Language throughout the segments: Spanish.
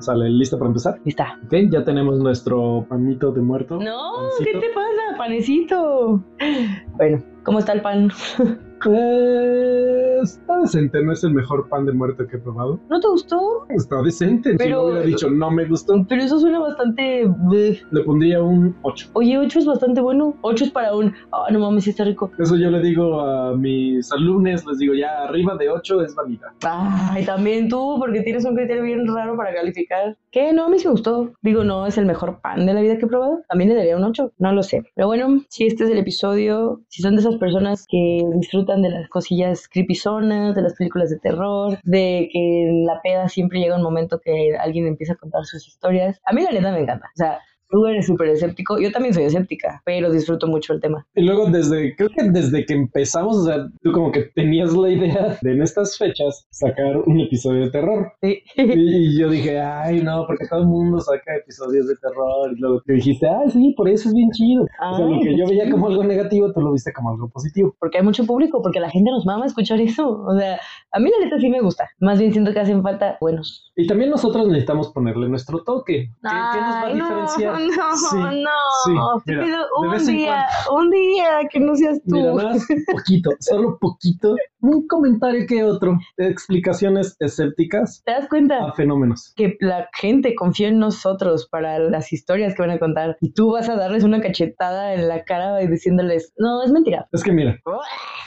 Sale, ¿lista para empezar? Lista. Ok, ya tenemos nuestro panito de muerto. No, Pancito. ¿qué te pasa, panecito? Bueno, ¿cómo está el pan? Eh, está decente, no es el mejor pan de muerto que he probado. ¿No te gustó? Está decente. si Pero- no hubiera dicho no me gustó, Pero eso suena bastante... bleh. le pondría un 8. Oye, 8 es bastante bueno. 8 es para un... Ah, no mames, está rico. Eso yo le digo a mis alumnos, les digo, ya arriba de 8 es vanidad. Ay, también tú, porque tienes un criterio bien raro para calificar. ¿Qué? No, a mí sí me gustó. Digo, no es el mejor pan de la vida que he probado. También le daría un 8. No lo sé. Pero bueno, si este es el episodio, si son de esas personas que disfrutan de las cosillas de las películas de terror, de que en la peda siempre llega un momento que alguien empieza a contar sus historias, a mí la neta me encanta. O sea, tú eres súper escéptico. Yo también soy escéptica, pero disfruto mucho el tema. Y luego desde, creo que desde que empezamos, o sea, tú como que tenías la idea de en estas fechas sacar un episodio de terror. Sí. Y, y yo dije, ay, no, porque todo el mundo saca episodios de terror. Y luego te dijiste, ay, sí, por eso es bien chido. o sea, lo Ay, que yo veía como algo negativo, tú lo viste como algo positivo. porque hay mucho público, porque la gente nos mama escuchar eso. O sea, a mí la neta sí me gusta. Más bien siento que hacen falta buenos. Y también nosotros necesitamos ponerle nuestro toque. ¿Qué, qué nos va a Ay, diferenciar? No, no, Sí, no. sí, Te mira, pido de un día, un día que no seas tú. Mira, más poquito, solo poquito, un comentario que otro, explicaciones escépticas ¿Te das cuenta? a fenómenos. Que la gente confía en nosotros para las historias que van a contar y tú vas a darles una cachetada en la cara y diciéndoles, no, es mentira. Es que mira,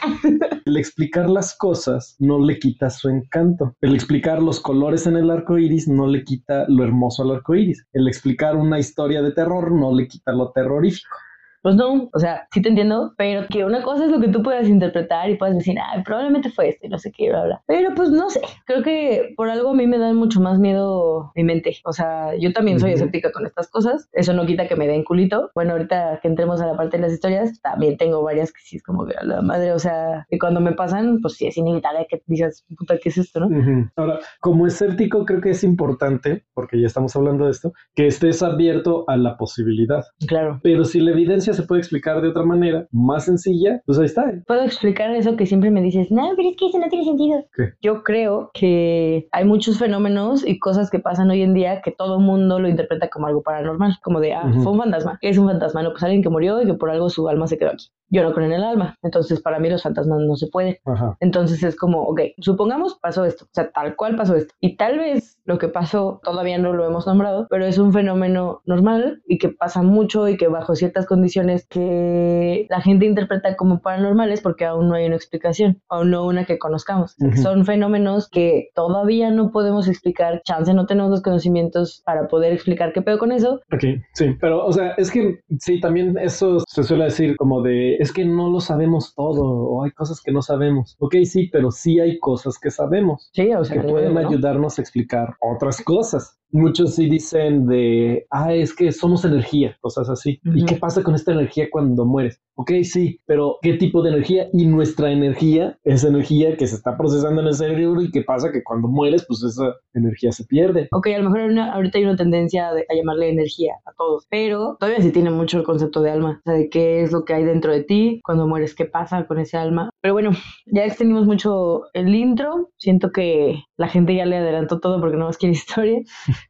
el explicar las cosas no le quita su encanto. El explicar los colores en el arco iris no le quita lo hermoso al arco iris. El explicar una historia de terror no le quita lo terrorífico. Pues no, o sea, sí te entiendo, pero que una cosa es lo que tú puedas interpretar y puedas decir, ah, probablemente fue esto y no sé qué, bla, bla. Pero pues no sé, creo que por algo a mí me da mucho más miedo mi mente. O sea, yo también soy escéptica con estas cosas, eso no quita que me den culito. Bueno, ahorita que entremos a la parte de las historias, también tengo varias que sí es como que a la madre, o sea, que cuando me pasan, pues sí es inevitable que digas, puta, ¿qué es esto, no? Ahora, como escéptico, creo que es importante, porque ya estamos hablando de esto, que estés abierto a la posibilidad. Claro. Pero si la evidencia se puede explicar de otra manera, más sencilla, pues ahí está. ¿eh? Puedo explicar eso que siempre me dices, no, pero es que eso no tiene sentido. ¿Qué? Yo creo que hay muchos fenómenos y cosas que pasan hoy en día que todo mundo lo interpreta como algo paranormal, como de, ah, fue un fantasma. ¿Qué es un fantasma? No, pues alguien que murió y que por algo su alma se quedó aquí. Yo no creo en el alma, entonces para mí los fantasmas no se pueden. Ajá. Entonces es como, ok, supongamos pasó esto, o sea, tal cual pasó esto. Y tal vez lo que pasó todavía no lo hemos nombrado, pero es un fenómeno normal y que pasa mucho y que bajo ciertas condiciones que la gente interpreta como paranormales porque aún no hay una explicación, aún no una que conozcamos. Son fenómenos que todavía no podemos explicar, chance no tenemos los conocimientos para poder explicar qué pedo con eso. Ok, sí, pero o sea, es que sí, también eso se suele decir como de, es que no lo sabemos todo o hay cosas que no sabemos. Ok, sí, pero sí hay cosas que sabemos Sí, o sea, que pueden ¿no? ayudarnos a explicar otras cosas. Muchos sí dicen de, ah, es que somos energía, cosas así. ¿Y qué pasa con esta energía cuando mueres? Ok, sí, pero ¿qué tipo de energía? Y nuestra energía es energía que se está procesando en el cerebro y qué pasa que cuando mueres, pues esa energía se pierde. Ok, a lo mejor hay una- ahorita hay una tendencia de- a llamarle energía a todos, pero todavía sí tiene mucho el concepto de alma, o sea, de qué es lo que hay dentro de ti, cuando mueres, qué pasa con ese alma. Pero bueno, ya extendimos mucho el intro, siento que la gente ya le adelantó todo porque no más quiere historia.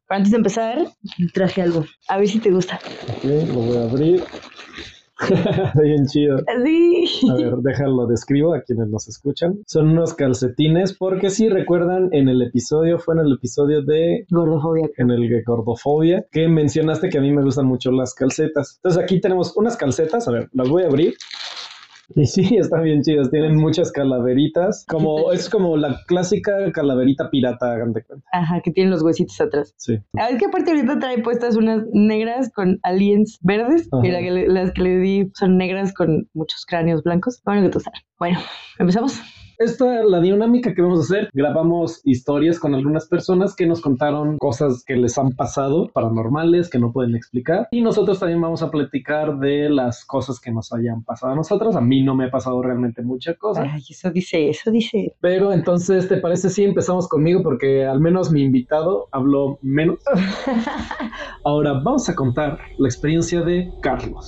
Pero antes de empezar, traje algo, a ver si te gusta. Ok, lo voy a abrir. Bien chido. Así. A ver, déjalo describo a quienes nos escuchan. Son unos calcetines, porque si recuerdan, en el episodio, fue en el episodio de Gordofobia. en el de gordofobia, que mencionaste que a mí me gustan mucho las calcetas. Entonces aquí tenemos unas calcetas, a ver, las voy a abrir. Y sí, están bien chidas, tienen muchas calaveritas, como es como la clásica calaverita pirata, hagan de cuenta. Ajá, que tiene los huesitos atrás. Sí. Ah, es que aparte ahorita trae puestas unas negras con aliens verdes Ajá. y la que le- las que le di son negras con muchos cráneos blancos. Bueno, que tú sabes. Bueno, empezamos. Esta, la dinámica que vamos a hacer, grabamos historias con algunas personas que nos contaron cosas que les han pasado, paranormales, que no pueden explicar. Y nosotros también vamos a platicar de las cosas que nos hayan pasado a nosotros. A mí no me ha pasado realmente mucha cosa. Ay, eso dice, eso dice. Pero entonces, ¿te parece si empezamos conmigo? Porque al menos mi invitado habló menos. Ahora vamos a contar la experiencia de Carlos.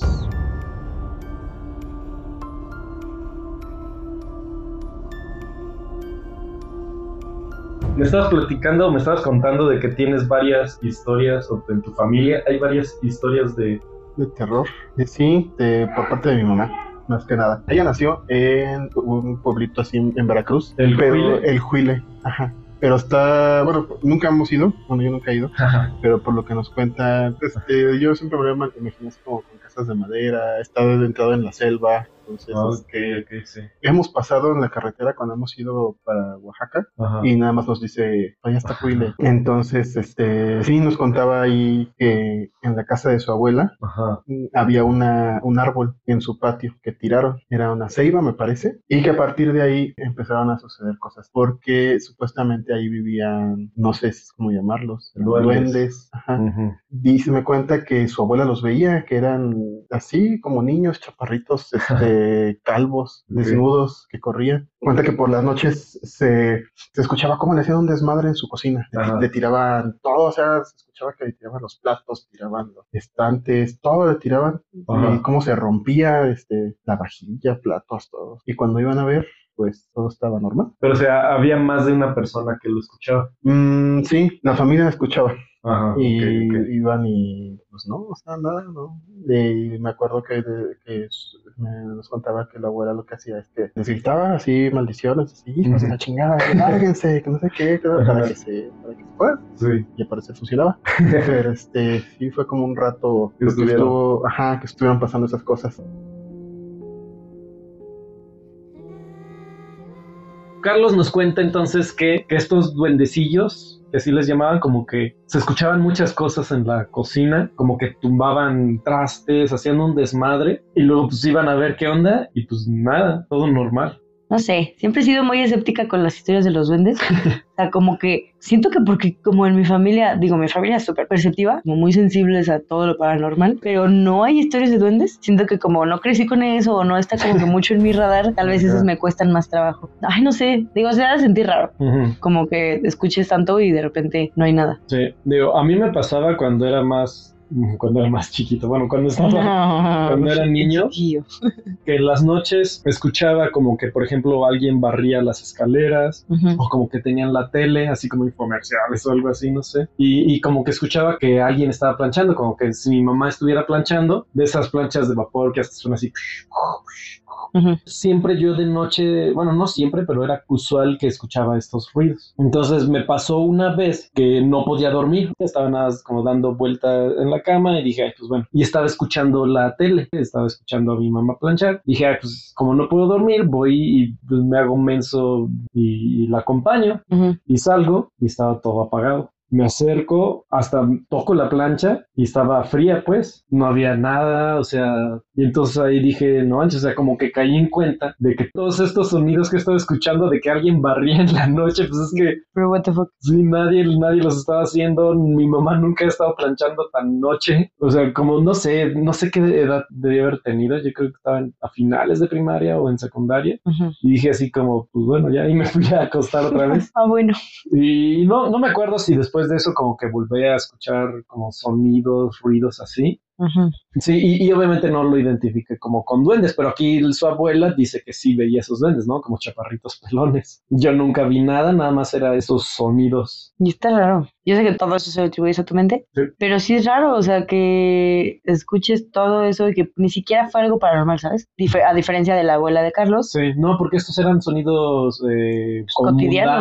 Me estabas platicando, me estabas contando de que tienes varias historias o en tu familia hay varias historias de... De terror. Eh, Sí, de, por parte de mi mamá, más que nada. Ella nació en un pueblito así en, Veracruz. ¿El pero Huile? El Huile, ajá. Pero está, bueno, nunca hemos ido, bueno, yo nunca he ido, pero por lo que nos cuentan, este, yo siempre me así como con casas de madera, he estado entrado en la selva, entonces, este, ok, sí. hemos pasado en la carretera cuando hemos ido para Oaxaca Ajá. y nada más nos dice, allá está Huile. Entonces, este, sí nos contaba ahí que en la casa de su abuela Ajá. había una, un árbol en su patio que tiraron, era una ceiba me parece, y que a partir de ahí empezaron a suceder cosas, porque supuestamente ahí vivían, no sé cómo llamarlos, Duendes. duendes. Ajá. Ujú. Dice, me cuenta que su abuela los veía, que eran así como niños chaparritos, este, calvos, desnudos, que corrían. Cuenta que por las noches se, se escuchaba cómo le hacían un desmadre en su cocina. Le tiraban todo, o sea, se escuchaba que le tiraban los platos, tiraban los estantes, todo le tiraban. Ajá. Y cómo se rompía este, la vajilla, platos, todo. Y cuando iban a ver, pues todo estaba normal. Pero o sea, había más de una persona que lo escuchaba. Mm, sí, la familia escuchaba. Ajá. y iban y pues no, o sea, nada, no. Y me acuerdo que, de- que s- me nos contaba que la abuela lo que hacía es que les gritaba así maldiciones, así, hijos de la chingada, que lárguense, que no sé qué, que- para que se, para que se. Sí. Y al parecer funcionaba. Pero este, sí fue como un rato Que estuvo, ajá, que estuvieron pasando esas cosas. Carlos nos cuenta entonces que, que estos duendecillos, que así les llamaban, como que se escuchaban muchas cosas en la cocina, como que tumbaban trastes, hacían un desmadre y luego pues iban a ver qué onda y pues nada, todo normal. No sé, siempre he sido muy escéptica con las historias de los duendes. O sea, como que siento que porque como en mi familia, digo, mi familia es súper perceptiva, como muy sensibles a todo lo paranormal, pero no hay historias de duendes. Siento que como no crecí con eso o no está como que mucho en mi radar, tal vez Ajá. me cuestan más trabajo. Ay, no sé, digo, se da a sentir raro. Como que escuches tanto y de repente no hay nada. Sí, digo, a mí me pasaba cuando era más, cuando era más chiquito, bueno, cuando estaba, cuando era niño, Chiquillo. que en las noches escuchaba como que, por ejemplo, alguien barría las escaleras o como que tenían la tele, así como infomerciales o algo así, no sé. Y, y como que escuchaba que alguien estaba planchando, como que si mi mamá estuviera planchando, de esas planchas de vapor que hasta suena así. Siempre yo de noche, bueno, no siempre, pero era usual que escuchaba estos ruidos. Entonces me pasó una vez que no podía dormir, estaba nada más como dando vuelta en la cama y dije, ay, pues bueno, y estaba escuchando la tele, estaba escuchando a mi mamá planchar. Dije, ay, pues como no puedo dormir, voy y pues, me hago un menso y, y la acompaño y salgo y estaba todo apagado. Me acerco, hasta toco la plancha y estaba fría, pues, no había nada, o sea, y entonces ahí dije, no o sea, como que caí en cuenta de que todos estos sonidos que estaba escuchando de que alguien barría en la noche, pues es que Pero what the fuck. sí, nadie, nadie los estaba haciendo, mi mamá nunca ha estado planchando tan noche, o sea, como no sé, no sé qué edad debía haber tenido, yo creo que estaba a finales de primaria o en secundaria, y dije así como, pues bueno, ya ahí me fui a acostar otra vez. Ah, bueno. Y no, no me acuerdo si después de eso como que volví a escuchar como sonidos, ruidos así. Sí, y, y obviamente no lo identifiqué como con duendes, pero aquí su abuela dice que sí veía esos duendes, ¿no? Como chaparritos pelones. Yo nunca vi nada, nada más era esos sonidos. Y está raro. Yo sé que todo eso se lo atribuyes a tu mente, Sí. pero sí es raro, o sea, que escuches todo eso y que ni siquiera fue algo paranormal, ¿sabes? Dif- a diferencia de la abuela de Carlos. Sí, no, porque estos eran sonidos eh, Cotidianos,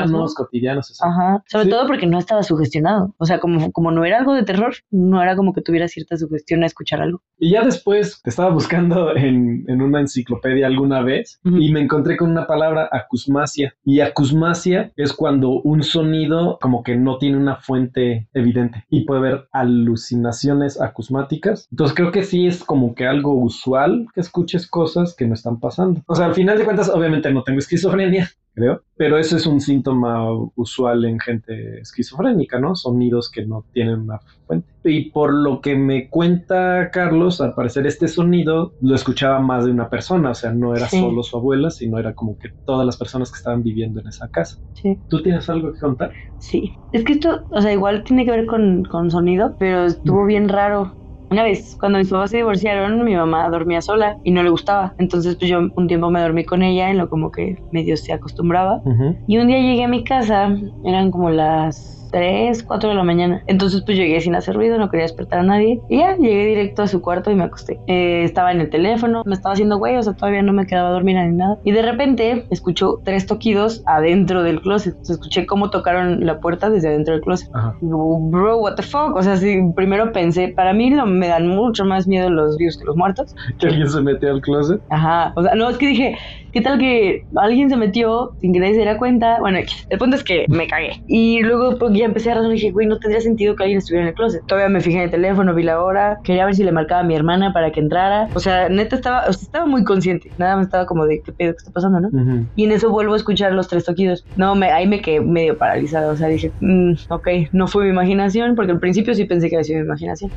cotidianos, ¿no? cotidianos. Ajá. Sobre Sí. todo porque no estaba sugestionado. O sea, como, como no era algo de terror, no era como que tuviera cierta sugestión a escuchar algo. Y ya después estaba buscando en, en una enciclopedia alguna vez y me encontré con una palabra acusmacia. Y acusmacia es cuando un sonido como que no tiene una fuente evidente y puede haber alucinaciones acusmáticas. Entonces creo que sí es como que algo usual que escuches cosas que no están pasando. O sea, al final de cuentas, obviamente no tengo esquizofrenia. Creo, pero eso es un síntoma usual en gente esquizofrénica, ¿no? Sonidos que no tienen una fuente. Y por lo que me cuenta Carlos, al parecer este sonido lo escuchaba más de una persona, o sea, no era Sí. solo su abuela, sino era como que todas las personas que estaban viviendo en esa casa. Sí. ¿Tú tienes algo que contar? Sí. Es que esto, o sea, igual tiene que ver con, con sonido, pero estuvo bien raro. Una vez, cuando mis papás se divorciaron, mi mamá dormía sola y no le gustaba. Entonces, pues yo un tiempo me dormí con ella en lo como que medio se acostumbraba. Y un día llegué a mi casa, eran como las 3, 4 de la mañana. Entonces pues llegué sin hacer ruido, no quería despertar a nadie. Y ya, llegué directo a su cuarto y me acosté. Eh, estaba en el teléfono, me estaba haciendo güey, o sea, todavía no me quedaba dormida ni nada. Y de repente escucho tres toquidos adentro del closet. O sea, escuché cómo tocaron la puerta desde adentro del closet. Ajá. Y digo, bro, what the fuck. O sea, sí, primero pensé, para mí lo- me dan mucho más miedo los vivos que los muertos. Que alguien se metió al closet. Ajá, o sea, no, es que dije, ¿qué tal que alguien se metió sin que nadie se diera cuenta? Bueno, el punto es que me cagué. Y luego pues, ya empecé a razonar y dije, güey, no tendría sentido que alguien estuviera en el closet. Todavía me fijé en el teléfono, vi la hora, quería ver si le marcaba a mi hermana para que entrara. O sea, neta estaba, o sea, estaba muy consciente. Nada más estaba como de, ¿qué pedo que está pasando, no? Y en eso vuelvo a escuchar los tres toquidos. No, me, ahí me quedé medio paralizada. O sea, dije, "Mm, ok, no fue mi imaginación, porque al principio sí pensé que había sido mi imaginación.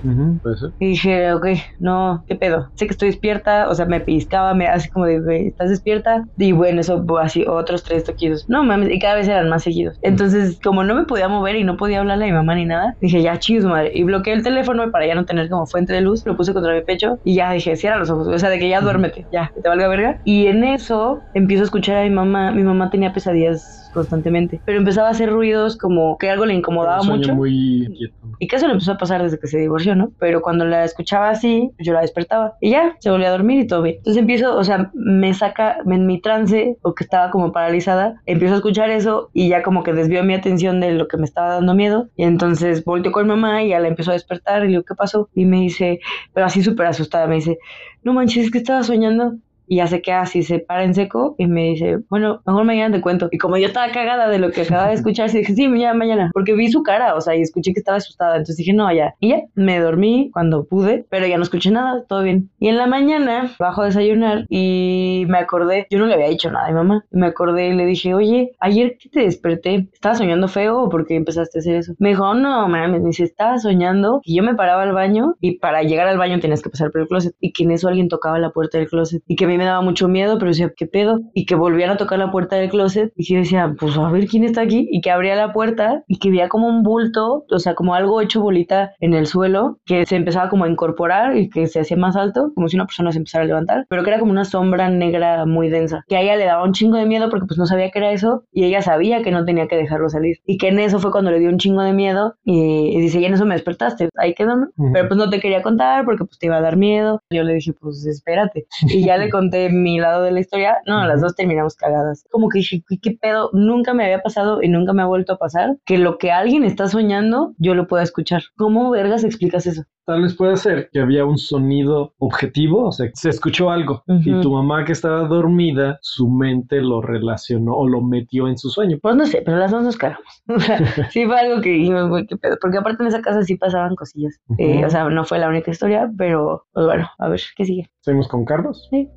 Y dije, ok, no, ¿qué pedo? Sé que estoy despierta, o sea, me pellizcaba, me así como de, güey, ¿estás despierta? Y bueno, eso, pues, así, otros tres toquidos. No mames, y cada vez eran más seguidos. Entonces, como no me podía mover y no podía hablarle a mi mamá ni nada, dije, ya, chingos madre. Y bloqueé el teléfono para ya no tener como fuente de luz, lo puse contra mi pecho y ya dije, cierra los ojos, o sea, de que ya duérmete, ya, que te valga verga. Y en eso empiezo a escuchar a mi mamá, mi mamá tenía pesadillas constantemente, pero empezaba a hacer ruidos como que algo le incomodaba Un sueño mucho. muy. Y que eso le empezó a pasar desde que se divorció, ¿no? Pero cuando la escuchaba así, yo la despertaba. Y ya, se volvió a dormir y todo bien. Entonces empiezo, o sea, me saca en mi trance, o que estaba como paralizada, empiezo a escuchar eso y ya como que desvió mi atención de lo que me estaba dando miedo. Y entonces volteó con mamá y ya la empezó a despertar y le digo, ¿qué pasó? Y me dice, pero así súper asustada, me dice, no manches, es que estaba soñando. Y ya se queda así, se para en seco y me dice, bueno, mejor mañana te cuento. Y como yo estaba cagada de lo que acababa de escuchar, sí dije, sí, mañana, mañana. Porque vi su cara, o sea, y escuché que estaba asustada. Entonces dije, no, ya. Y ya, me dormí cuando pude, pero ya no escuché nada, todo bien. Y en la mañana bajo a desayunar y me acordé, yo no le había dicho nada a mi mamá. Me acordé y le dije, oye, ayer que te desperté, ¿estabas soñando feo o por qué empezaste a hacer eso? Me dijo, no, mames, me dice, estaba soñando que yo me paraba al baño y para llegar al baño tenías que pasar por el closet y que en eso alguien tocaba la puerta del closet y que a mí me daba mucho miedo, pero decía, ¿qué pedo? Y que volvían a tocar la puerta del closet y yo decía, pues a ver quién está aquí y que abría la puerta y que veía como un bulto, o sea, como algo hecho bolita en el suelo que se empezaba como a incorporar y que se hacía más alto, como si una persona se empezara a levantar, pero que era como una sombra negra muy densa, que a ella le daba un chingo de miedo porque pues no sabía que era eso y ella sabía que no tenía que dejarlo salir y que en eso fue cuando le dio un chingo de miedo y, y dice, y en eso me despertaste, ahí quedó, ¿no? Ujú. Pero pues no te quería contar porque pues te iba a dar miedo. Yo le dije, pues espérate. Y ya le conté mi lado de la historia. No, las dos terminamos cagadas. Como que dije, "¿Qué- ¿qué pedo? Nunca me había pasado y nunca me ha vuelto a pasar que lo que alguien está soñando, yo lo pueda escuchar. ¿Cómo vergas explicas eso? Tal vez puede ser que había un sonido objetivo, o sea, se escuchó algo y tu mamá que estaba dormida, su mente lo relacionó o lo metió en su sueño. Pues no sé, pero las dos nos cagamos. O sea, sí fue algo que dijimos, güey, qué pedo. Porque aparte en esa casa sí pasaban cosillas. Eh, o sea, no fue la única historia, pero pues bueno, a ver, ¿qué sigue? Seguimos con Carlos. Sí.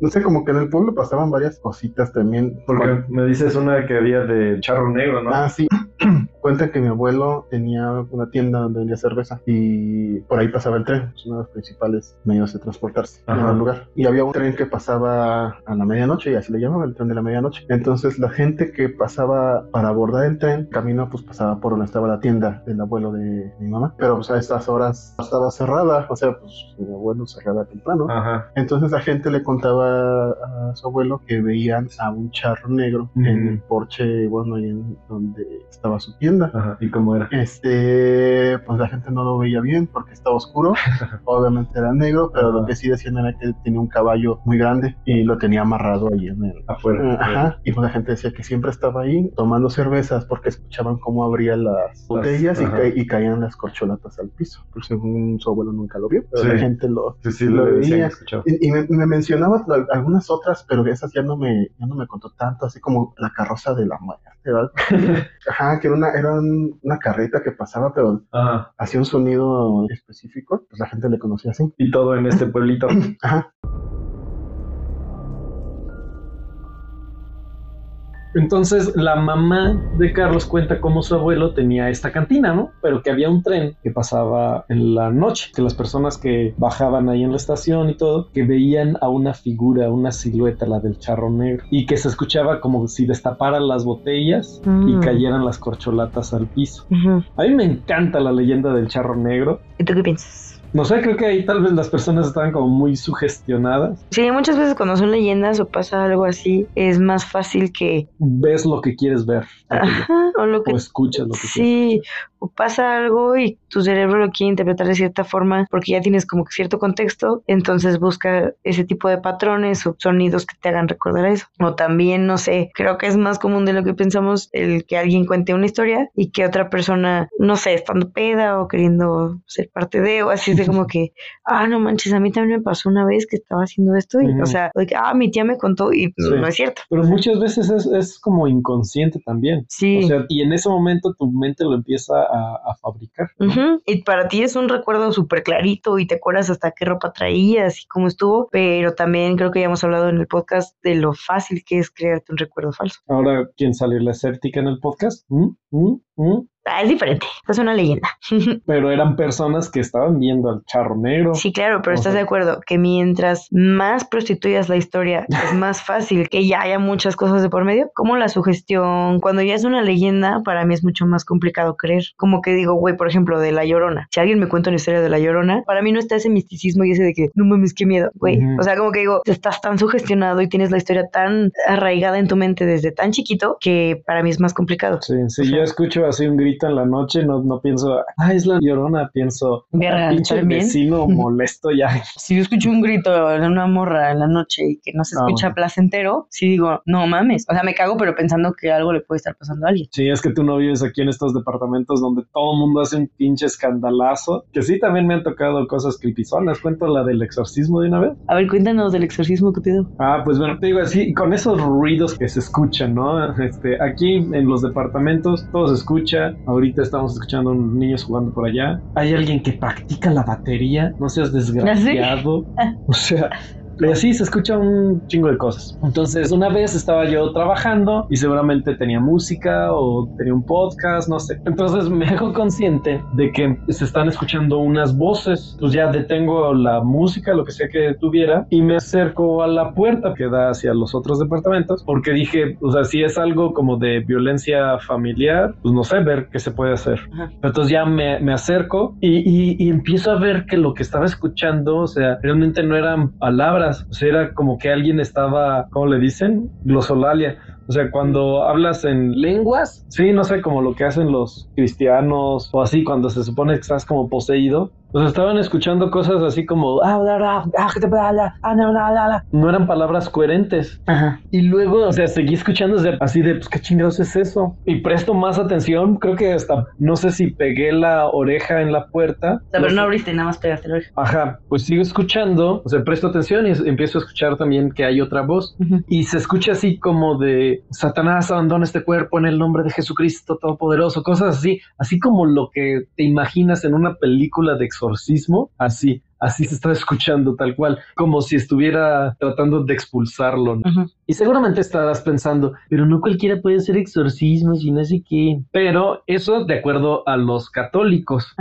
No sé, como que en el pueblo pasaban varias cositas también. Porque me dices una que había de charro negro, ¿no? Ah, sí. Cuentan que mi abuelo tenía una tienda donde vendía cerveza y por ahí pasaba el tren, es uno de los principales medios de transportarse en el lugar. Y había un tren que pasaba a la medianoche y así le llamaban el tren de la medianoche. Entonces la gente que pasaba para abordar el tren, camino pues pasaba por donde estaba la tienda del abuelo de mi mamá. Pero pues a estas horas estaba cerrada, o sea, pues mi abuelo cerraba temprano. Ajá. Entonces la gente le contaba a su abuelo que veían a un charro negro en el porche, bueno, ahí en donde estaba su tienda. Ajá. ¿Y cómo era? Este, pues la gente no lo veía bien porque estaba oscuro. Obviamente era negro, pero lo Ajá. que sí decían era que tenía un caballo muy grande y lo tenía amarrado ahí en el. Afuera. Ajá, y pues la gente decía que siempre estaba ahí tomando cervezas porque escuchaban cómo abría las botellas y, ajá. ca- y caían las corcholatas al piso. Pero según su abuelo nunca lo vio, pero Sí. la gente lo, Sí, sí, lo lo veía. y, y me, me mencionaba algunas otras, pero esas ya no me, ya no me contó tanto, así como la carroza de la muerte. Ajá, que era una, era un- una carreta que pasaba, pero Ajá. hacía un sonido específico, pues la gente le conocía así. Y todo en este pueblito. Ajá. Entonces la mamá de Carlos cuenta cómo su abuelo tenía esta cantina, ¿no? Pero que había un tren que pasaba en la noche, que las personas que bajaban ahí en la estación y todo, que veían a una figura, una silueta, la del charro negro, y que se escuchaba como si destaparan las botellas y Mm. cayeran las corcholatas al piso. A mí me encanta la leyenda del charro negro. ¿Y tú qué piensas? No sé, creo que ahí tal vez las personas estaban como muy sugestionadas. Sí, muchas veces cuando son leyendas o pasa algo así, es más fácil que... Ves lo que quieres ver Ajá, o lo que o escuchas lo que quieres. O pasa algo y tu cerebro lo quiere interpretar de cierta forma porque ya tienes como que cierto contexto, entonces busca ese tipo de patrones o sonidos que te hagan recordar eso. O también, no sé, creo que es más común de lo que pensamos el que alguien cuente una historia y que otra persona, no sé, estando peda o queriendo ser parte de, o así de como que, ah, no manches, a mí también me pasó una vez que estaba haciendo esto y, o sea, ah, mi tía me contó y Sí. no es cierto. Pero muchas veces es, es como inconsciente también. Sí. O sea, y en ese momento tu mente lo empieza a, a fabricar. Y para ti es un recuerdo súper clarito y te acuerdas hasta qué ropa traías y cómo estuvo, pero también creo que ya hemos hablado en el podcast de lo fácil que es crearte un recuerdo falso. Ahora, ¿quién salió la escéptica en el podcast? ¿Mm? ¿Mm? ¿Mm? Ah, es diferente, es una leyenda. Pero eran personas que estaban viendo al charro negro. Sí, claro, pero O estás sea- de acuerdo que mientras más prostituyas la historia, es más fácil que ya haya muchas cosas de por medio, como la sugestión. Cuando ya es una leyenda, para mí es mucho más complicado creer. Como que digo, güey, por ejemplo, de La Llorona. Si alguien me cuenta una historia de La Llorona, para mí no está ese misticismo y ese de que, no mames, qué miedo, güey. O sea, como que digo, estás tan sugestionado y tienes la historia tan arraigada en tu mente desde tan chiquito que para mí es más complicado. Sí, O sea- yo escucho así un grito en la noche, no, no pienso, ah, es la llorona, pienso, Verga, pinche vecino molesto ya. Si yo escucho un grito de una morra en la noche y que no se escucha placentero, sí digo, no mames. O sea, me cago, pero pensando que algo le puede estar pasando a alguien. Sí, es que tú no vives aquí en estos departamentos donde todo el mundo hace un pinche escandalazo. Que sí, también me han tocado cosas creepizonas. Cuento la del exorcismo de una vez. A ver, cuéntanos del exorcismo que pido. Ah, pues bueno, te digo así, con esos ruidos que se escuchan, ¿no? Este, aquí en los departamentos todo se escucha. Ahorita estamos escuchando a un niños jugando por allá. Hay alguien que practica la batería. No seas desgraciado. O sea. Y así se escucha un chingo de cosas. Entonces, una vez estaba yo trabajando y seguramente tenía música o tenía un podcast, no sé. Entonces me hago consciente de que se están escuchando unas voces. Pues ya detengo la música, lo que sea que tuviera, y me acerco a la puerta que da hacia los otros departamentos, porque dije, o sea, si es algo como de violencia familiar, pues no sé, ver qué se puede hacer. Ajá. Entonces ya me, me acerco y, y- y empiezo a ver que lo que estaba escuchando, o sea, realmente no eran palabras, o sea, era como que alguien estaba, ¿cómo le dicen? Glosolalia. O sea, cuando hablas en lenguas, sí, no sé, como lo que hacen los cristianos o así, cuando se supone que estás como poseído. O sea, estaban escuchando cosas así como, "Ah, bla, bla, ah, que te bla, bla, ah, no, bla, bla, bla". no eran palabras coherentes. Ajá. Y luego, o sea, seguí escuchando así de, pues, ¿qué chingados es eso? Y presto más atención, creo que hasta, no sé si pegué la oreja en la puerta. O sea, pero no abriste, nada más pegaste la oreja. Ajá, pues sigo escuchando, o sea, presto atención y empiezo a escuchar también que hay otra voz. Ujú. Y se escucha así como de Satanás abandona este cuerpo en el nombre de Jesucristo Todopoderoso, cosas así, así como lo que te imaginas en una película de exorcismo, así, así se está escuchando tal cual, como si estuviera tratando de expulsarlo. Y seguramente estarás pensando, pero no cualquiera puede hacer exorcismos y no sé qué. Pero eso de acuerdo a los católicos.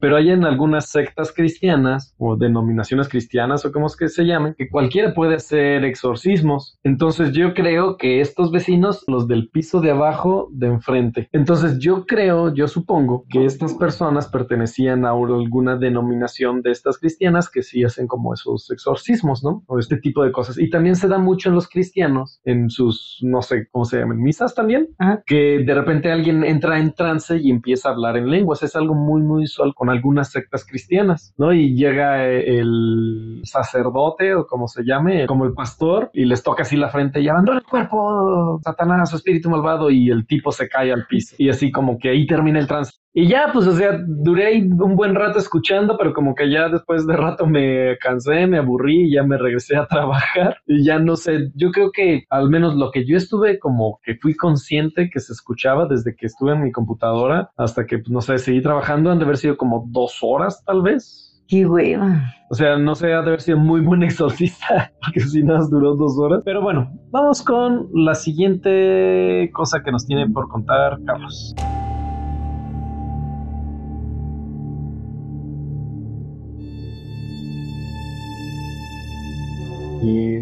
Pero hay en algunas sectas cristianas o denominaciones cristianas o como es que se llamen, que cualquiera puede hacer exorcismos. Entonces yo creo que estos vecinos, los del piso de abajo, de enfrente. Entonces yo creo, yo supongo que estas personas pertenecían a alguna denominación de estas cristianas que sí hacen como esos exorcismos, ¿no? O este tipo de cosas. Y también se da mucho en los cristianos, en sus, no sé cómo se llaman, misas también Ajá. que de repente alguien entra en trance y empieza a hablar en lenguas. Es algo muy, muy usual con algunas sectas cristianas, ¿no? Y llega eh, el sacerdote o como se llame, como el pastor, y les toca así la frente y abandona el cuerpo, Satanás, espíritu malvado, y el tipo se cae al piso. Y así como que ahí termina el trance. Y ya, pues, o sea, duré un buen rato escuchando, pero como que ya después de rato me cansé, me aburrí y ya me regresé a trabajar. Y ya no sé, yo creo que al menos lo que yo estuve como que fui consciente que se escuchaba desde que estuve en mi computadora hasta que, pues, no sé, seguí trabajando, han de haber sido como dos horas tal vez. Qué hueva. O sea, no sé, ha de haber sido muy buen exorcista, porque si nada duró dos horas. Pero bueno, vamos con la siguiente cosa que nos tiene por contar Carlos.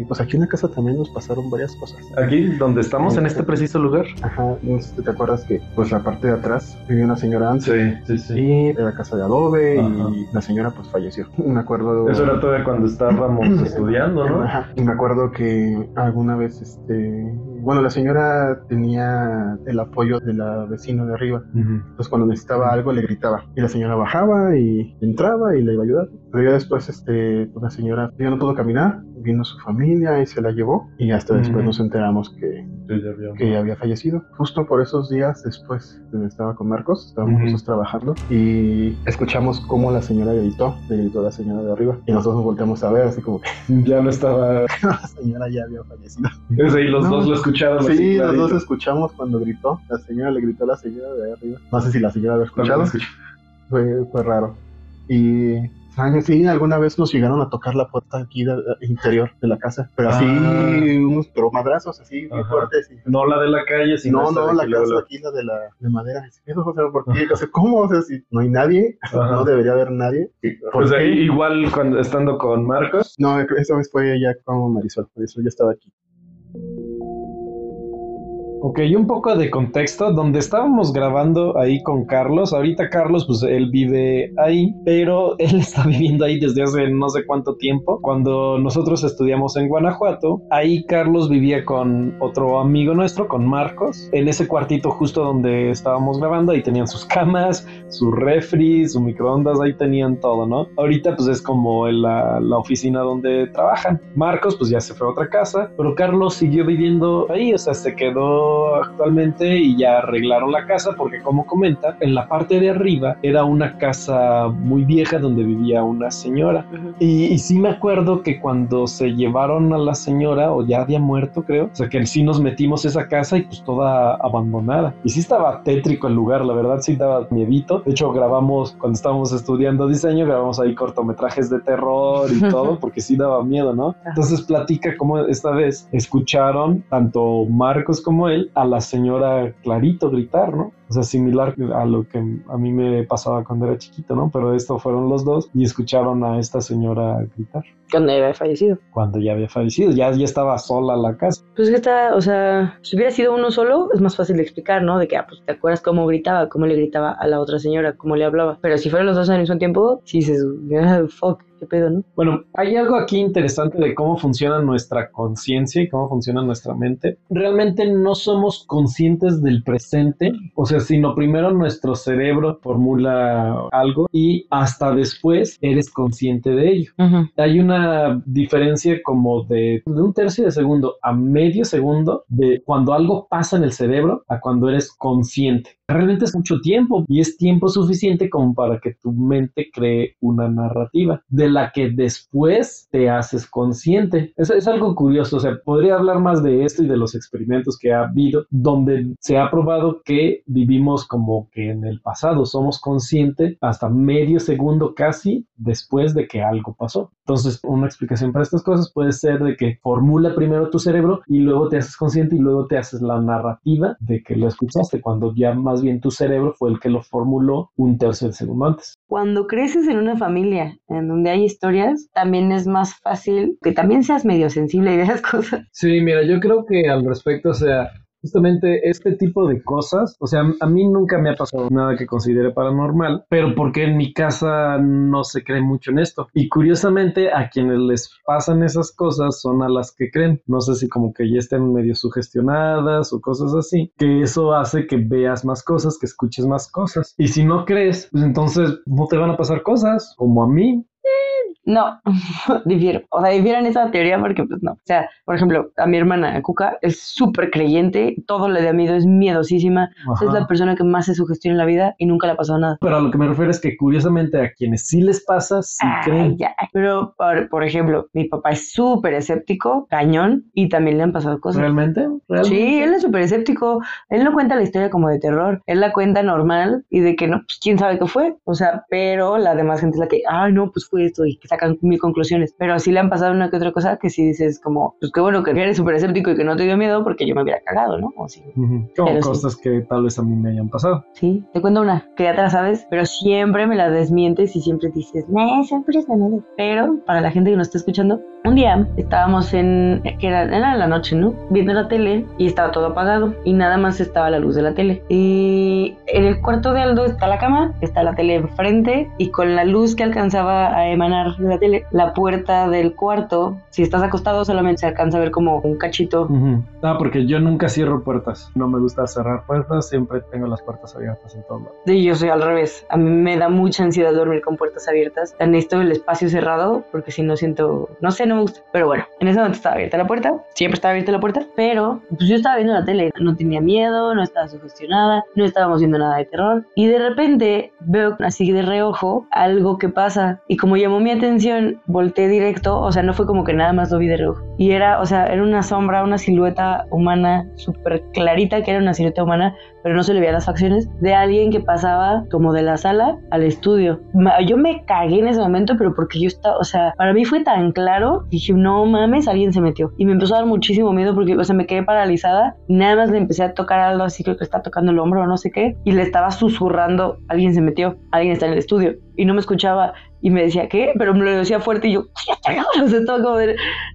Pues aquí en la casa también nos pasaron varias cosas. Aquí, donde estamos, en este preciso lugar. Ajá, no sé si te acuerdas que pues la parte de atrás vivía una señora antes. Sí, sí, sí. Y era casa de adobe Ajá. y la señora pues falleció. Me acuerdo... Eso era todavía cuando estábamos estudiando, ¿no? Ajá. Y me acuerdo que alguna vez, este, bueno, la señora tenía el apoyo de la vecina de arriba. Entonces cuando necesitaba algo le gritaba. Y la señora bajaba y entraba y le iba a ayudar. Pero ya después, este, la señora ya no pudo caminar. Vino su familia y se la llevó. Y hasta después nos enteramos que, Sí, ya vio. que ella había fallecido. Justo por esos días después estaba con Marcos, estábamos nosotros trabajando y escuchamos cómo la señora gritó, le gritó a la señora de arriba. Y nosotros nos volteamos a ver, así como que Ya no estaba. la señora ya había fallecido. Sea, y los No. dos lo escucharon. Sí, los dos escuchamos cuando gritó. La señora le gritó a la señora de arriba. No sé si la señora había Cuando escuchado. lo escuché. Fue, fue raro. Y sí, alguna vez nos llegaron a tocar la puerta aquí de- de- interior de la casa. Pero así, Ah. unos pero madrazos así, muy fuertes. y- No la de la calle, sino no, no, la luego casa la- aquí, la de la de madera. O sea, ¿por qué? O sea, ¿cómo? O sea, si no hay nadie, Ajá. no debería haber nadie. ¿Por Pues ahí, igual cuando estando con Marcos. No, esa vez fue ya como Marisol. Marisol ya estaba aquí. Ok, un poco de contexto, donde estábamos grabando ahí con Carlos, ahorita Carlos pues él vive ahí, pero él está viviendo ahí desde hace no sé cuánto tiempo. Cuando nosotros estudiamos en Guanajuato, ahí Carlos vivía con otro amigo nuestro, con Marcos, en ese cuartito justo donde estábamos grabando, ahí tenían sus camas, su refri, su microondas, ahí tenían todo, ¿no? Ahorita pues es como la, la oficina donde trabajan. Marcos pues ya se fue a otra casa, pero Carlos siguió viviendo ahí, o sea, se quedó actualmente y ya arreglaron la casa porque como comenta, en la parte de arriba era una casa muy vieja donde vivía una señora. Y, y sí me acuerdo que cuando se llevaron a la señora, o ya había muerto, creo, o sea que sí nos metimos a esa casa y pues toda abandonada. Y sí estaba tétrico el lugar, la verdad sí daba miedito. De hecho, grabamos, cuando estábamos estudiando diseño, grabamos ahí cortometrajes de terror y todo, porque sí daba miedo, ¿no? Entonces platica cómo esta vez escucharon tanto Marcos como él a la señora clarito gritar, ¿no? O sea, similar a lo que a mí me pasaba cuando era chiquito, ¿no? Pero esto fueron los dos y escucharon a esta señora gritar Cuando había fallecido. cuando ya había fallecido, ya, ya estaba sola la casa. Pues que está, o sea, si hubiera sido uno solo, es más fácil de explicar, ¿no? De que, ah, pues te acuerdas cómo gritaba, cómo le gritaba a la otra señora, cómo le hablaba. Pero si fueran los dos al mismo tiempo, sí dices, ah, fuck, qué pedo, ¿no? Bueno, hay algo aquí interesante de cómo funciona nuestra conciencia y cómo funciona nuestra mente. Realmente no somos conscientes del presente, o sea, sino primero nuestro cerebro formula algo y hasta después eres consciente de ello. Hay una diferencia como de, de un tercio de segundo a medio segundo de cuando algo pasa en el cerebro a cuando eres consciente. Realmente es mucho tiempo y es tiempo suficiente como para que tu mente cree una narrativa de la que después te haces consciente. Es, es algo curioso, o sea, podría hablar más de esto y de los experimentos que ha habido donde se ha probado que vivimos como que en el pasado, somos conscientes hasta medio segundo casi después de que algo pasó. Entonces, una explicación para estas cosas puede ser de que formula primero tu cerebro y luego te haces consciente y luego te haces la narrativa de que lo escuchaste, cuando ya más bien tu cerebro fue el que lo formuló un tercio de segundo antes. Cuando creces en una familia en donde hay historias, también es más fácil que también seas medio sensible y veas cosas. Sí, mira, yo creo que al respecto, o sea, justamente este tipo de cosas, o sea, a mí nunca me ha pasado nada que considere paranormal, pero porque en mi casa no se cree mucho en esto. Y curiosamente, a quienes les pasan esas cosas son a las que creen. No sé si como que ya estén medio sugestionadas o cosas así, que eso hace que veas más cosas, que escuches más cosas. Y si no crees, pues entonces no te van a pasar cosas, como a mí. No, difiero. O sea, difiero en esa teoría porque, pues no. O sea, por ejemplo, a mi hermana Cuca es súper creyente, todo le da miedo, es miedosísima. Es la persona que más se sugestiona en la vida y nunca le ha pasado nada. Pero a lo que me refiero es que curiosamente a quienes sí les pasa, sí creen. ya. Pero, por, por ejemplo, mi papá es súper escéptico, cañón, y también le han pasado cosas. ¿Realmente? ¿Realmente? Sí, él es súper escéptico. Él no cuenta la historia como de terror. Él la cuenta normal y de que no, pues quién sabe qué fue. O sea, pero la demás gente es la que, ay, no, pues fue esto y que sacan mil conclusiones. Pero sí le han pasado una que otra cosa que sí dices como, pues qué bueno que eres súper escéptico y que no te dio miedo porque yo me hubiera cagado, ¿no? O sí. Ujú. Como Pero sí. cosas que tal vez a mí me hayan pasado. Sí, te cuento una que ya te la sabes, pero siempre me la desmientes y siempre dices, no, siempre es de nuevo". Pero para la gente que nos está escuchando, un día estábamos en, que era, era la noche, ¿no? Viendo la tele y estaba todo apagado y nada más estaba la luz de la tele. Y en el cuarto de Aldo está la cama, está la tele enfrente y con la luz que alcanzaba a emanar la tele, la puerta del cuarto, si estás acostado solamente se alcanza a ver como un cachito Ujú. Ah, porque yo nunca cierro puertas. No me gusta cerrar puertas, siempre tengo las puertas abiertas en todos lados. Sí, yo soy al revés. A mí me da mucha ansiedad dormir con puertas abiertas. Necesito el espacio cerrado porque si no siento, no sé, no me gusta. Pero bueno, en ese momento estaba abierta la puerta, siempre estaba abierta la puerta, pero pues yo estaba viendo la tele, no tenía miedo, no estaba sugestionada, no estábamos viendo nada de terror. Y de repente veo así de reojo algo que pasa y como llamó mi atención, volteé directo, o sea, no fue como que nada más lo vi de reojo. Y era, o sea, era una sombra, una silueta humana súper clarita que era una silueta humana pero no se le veían las facciones, de alguien que pasaba como de la sala al estudio. Yo me cagué en ese momento, pero porque yo estaba, o sea, para mí fue tan claro, dije, no mames, alguien se metió. Y me empezó a dar muchísimo miedo porque, o sea, me quedé paralizada, y nada más le empecé a tocar algo así, creo que está tocando el hombro o no sé qué, y le estaba susurrando, alguien se metió, alguien está en el estudio, y no me escuchaba. Y me decía, ¿qué? Pero me lo decía fuerte y yo, cállate, o sea,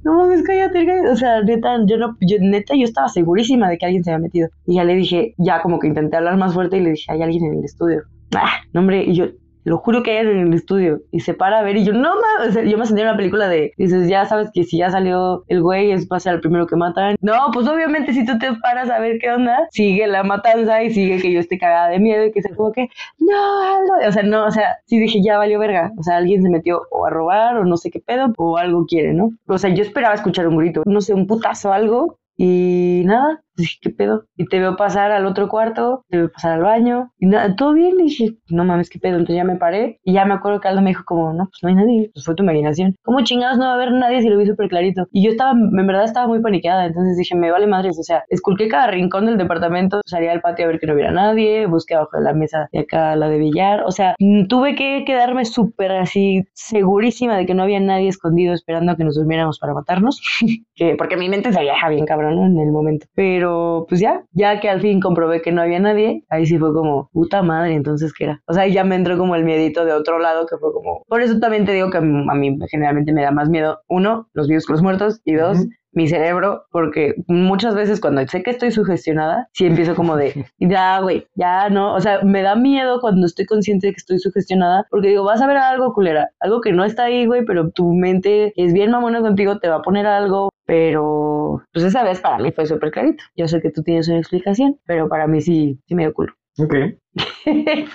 no mames, cállate, cállate. O sea, neta, yo no, yo, neta, yo estaba segurísima de que alguien se había metido. Y ya le dije, ya como que intenté hablar más fuerte y le dije, hay alguien en el estudio. Ah, no, hombre, y yo, lo juro que alguien en el estudio. Y se para a ver y yo, no mames, yo me sentí en una película de, dices, ya sabes que si ya salió el güey, es va ser el primero que matan. No, pues obviamente si tú te paras a ver qué onda, sigue la matanza y sigue que yo esté cagada de miedo y que se como que, no, Aldo. O sea, no, o sea, sí dije, ya valió verga. O sea, alguien se metió o a robar o no sé qué pedo o algo quiere, ¿no? O sea, yo esperaba escuchar un grito, no sé, un putazo algo. Y nada, dije, ¿qué pedo? Y te veo pasar al otro cuarto, te veo pasar al baño, y nada, todo bien. Y dije, no mames, ¿qué pedo? Entonces ya me paré, y ya me acuerdo que Aldo me dijo, como, no, pues no hay nadie, pues fue tu imaginación. ¿Cómo chingados no va a haber nadie si lo vi súper clarito? Y yo estaba, en verdad estaba muy paniqueada, entonces dije, me vale madres, o sea, esculqué cada rincón del departamento, salía al patio a ver que no hubiera nadie, busqué abajo de la mesa de acá la de billar, o sea, mm, tuve que quedarme súper así, segurísima de que no había nadie escondido esperando a que nos durmiéramos para matarnos, que porque mi mente se viaja bien cabrón en el momento. Pero pues ya, ya que al fin comprobé que no había nadie, ahí sí fue como, puta madre, entonces qué era. O sea, ya me entró como el miedito de otro lado que fue como, por eso también te digo que a mí generalmente me da más miedo, uno, los vivos con los muertos y dos. Mi cerebro, porque muchas veces cuando sé que estoy sugestionada, sí empiezo como de, ya, güey, ya no, o sea, me da miedo cuando estoy consciente de que estoy sugestionada, porque digo, vas a ver algo, culera, algo que no está ahí, güey, pero tu mente es bien mamona contigo, te va a poner algo, pero pues esa vez para mí fue súper clarito. Yo sé que tú tienes una explicación, pero para mí sí, sí me dio culo. Ok.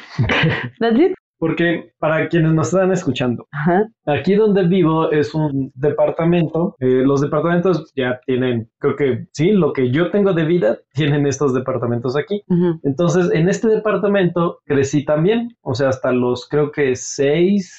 That's it. Porque para quienes nos están escuchando, Ajá. aquí donde vivo es un departamento. eh, los departamentos ya tienen, creo que sí, lo que yo tengo de vida, tienen estos departamentos aquí. Entonces, en este departamento crecí también, o sea, hasta los creo que seis,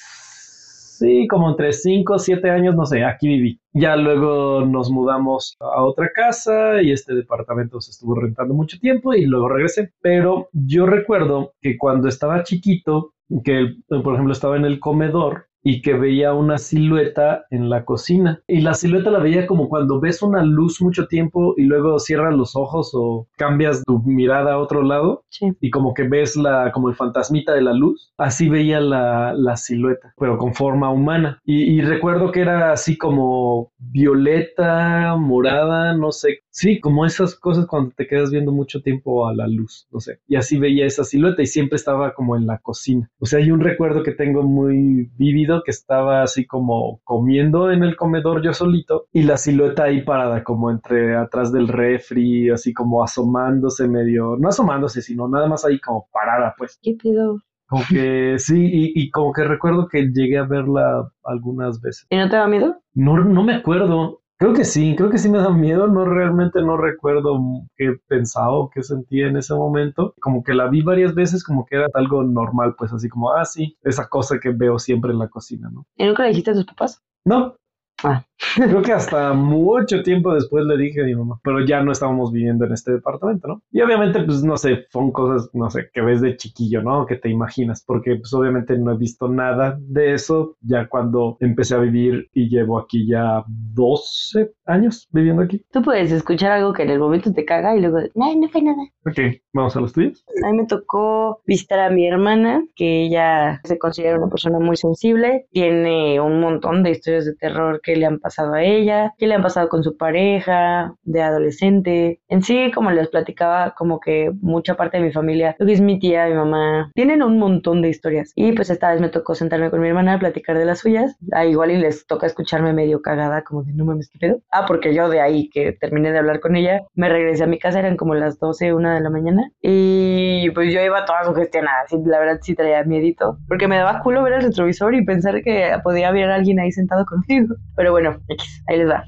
sí, como entre cinco o siete años, no sé, aquí viví. Ya luego nos mudamos a otra casa y este departamento se estuvo rentando mucho tiempo y luego regresé. Pero yo recuerdo que cuando estaba chiquito, que por ejemplo estaba en el comedor y que veía una silueta en la cocina. Y la silueta la veía como cuando ves una luz mucho tiempo y luego cierras los ojos o cambias tu mirada a otro lado Sí. y como que ves la, como el fantasmita de la luz. Así veía la, la silueta, pero con forma humana. Y, y recuerdo que era así como violeta, morada, no sé. Sí, como esas cosas cuando te quedas viendo mucho tiempo a la luz, no sé. Y así veía esa silueta y siempre estaba como en la cocina. O sea, hay un recuerdo que tengo muy vívido que estaba así como comiendo en el comedor yo solito y la silueta ahí parada como entre atrás del refri, así como asomándose medio, no asomándose, sino nada más ahí como parada, pues. ¿Qué pedo? Como que sí, y, y como que recuerdo que llegué a verla algunas veces. ¿Y no te da miedo? No, no me acuerdo. Creo que sí, creo que sí me da miedo. No realmente no recuerdo qué pensaba o qué sentía en ese momento. Como que la vi varias veces, como que era algo normal, pues así como, ah, sí, esa cosa que veo siempre en la cocina, ¿no? ¿Y nunca le dijiste a tus papás? No, Ah, creo que hasta mucho tiempo después le dije a mi mamá, pero ya no estábamos viviendo en este departamento, ¿no? Y obviamente, pues no sé, son cosas, no sé, que ves de chiquillo, ¿no? Que te imaginas, porque pues obviamente no he visto nada de eso ya cuando empecé a vivir y llevo aquí ya 12 años viviendo aquí. tú puedes escuchar algo que en el momento te caga y luego, ay, no fue nada. Ok, vamos a los tuyos. A mí me tocó visitar a mi hermana, que ella se considera una persona muy sensible, tiene un montón de historias de terror que le han pasado a ella, que le han pasado con su pareja, de adolescente. En sí, como les platicaba, como que mucha parte de mi familia, lo que es mi tía, mi mamá, tienen un montón de historias. Y pues esta vez me tocó sentarme con mi hermana a platicar de las suyas. Ah, igual y les toca escucharme medio cagada, como de no mames, qué pedo. Ah, porque yo de ahí que terminé de hablar con ella, me regresé a mi casa, eran como las 12, una de la mañana. Y pues yo iba toda sugestionada, así, la verdad sí traía miedito. Porque me daba culo ver el retrovisor y pensar que podía haber alguien ahí sentado conmigo. Pero bueno, X, ahí les va.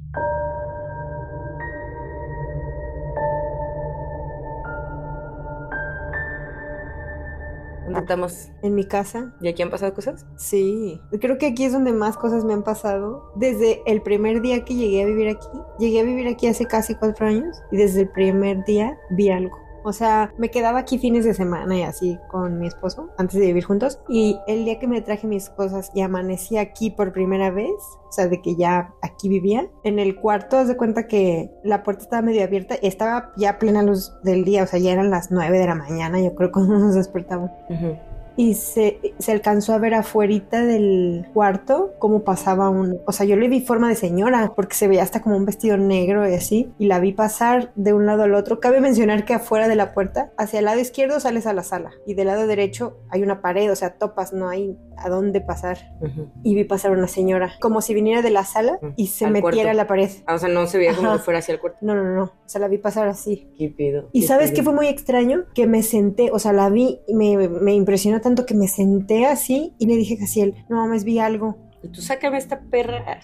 ¿Dónde estamos? En mi casa, ¿Y aquí han pasado cosas? sí. Creo que aquí es donde más cosas me han pasado. Desde el primer día que llegué a vivir aquí, llegué a vivir aquí hace casi cuatro años y desde el primer día vi algo. O sea, me quedaba aquí fines de semana y así con mi esposo antes de vivir juntos. Y el día que me traje mis cosas y amanecí aquí por primera vez, o sea, de que ya aquí vivía, en el cuarto, haz de cuenta que la puerta estaba medio abierta y estaba ya plena luz del día, o sea, ya eran las nueve de la mañana, yo creo, cuando nos despertamos. Y se, se alcanzó a ver afuerita del cuarto cómo pasaba un... O sea, yo le vi forma de señora porque se veía hasta como un vestido negro y así. Y la vi pasar de un lado al otro. Cabe mencionar que afuera de la puerta, hacia el lado izquierdo sales a la sala y del lado derecho hay una pared, o sea, topas, no hay a dónde pasar. Y vi pasar una señora como si viniera de la sala y se Al metiera cuarto. a la pared. Ah, o sea, no se veía como que fuera hacia el cuarto. No, no, no. O sea, la vi pasar así. ¿Qué pedo? Y sabes qué fue muy extraño? Que me senté, o sea, la vi y me, me impresionó tanto que me senté así y le dije a Casiel, no mames, vi algo. Y tú sácame esta perra.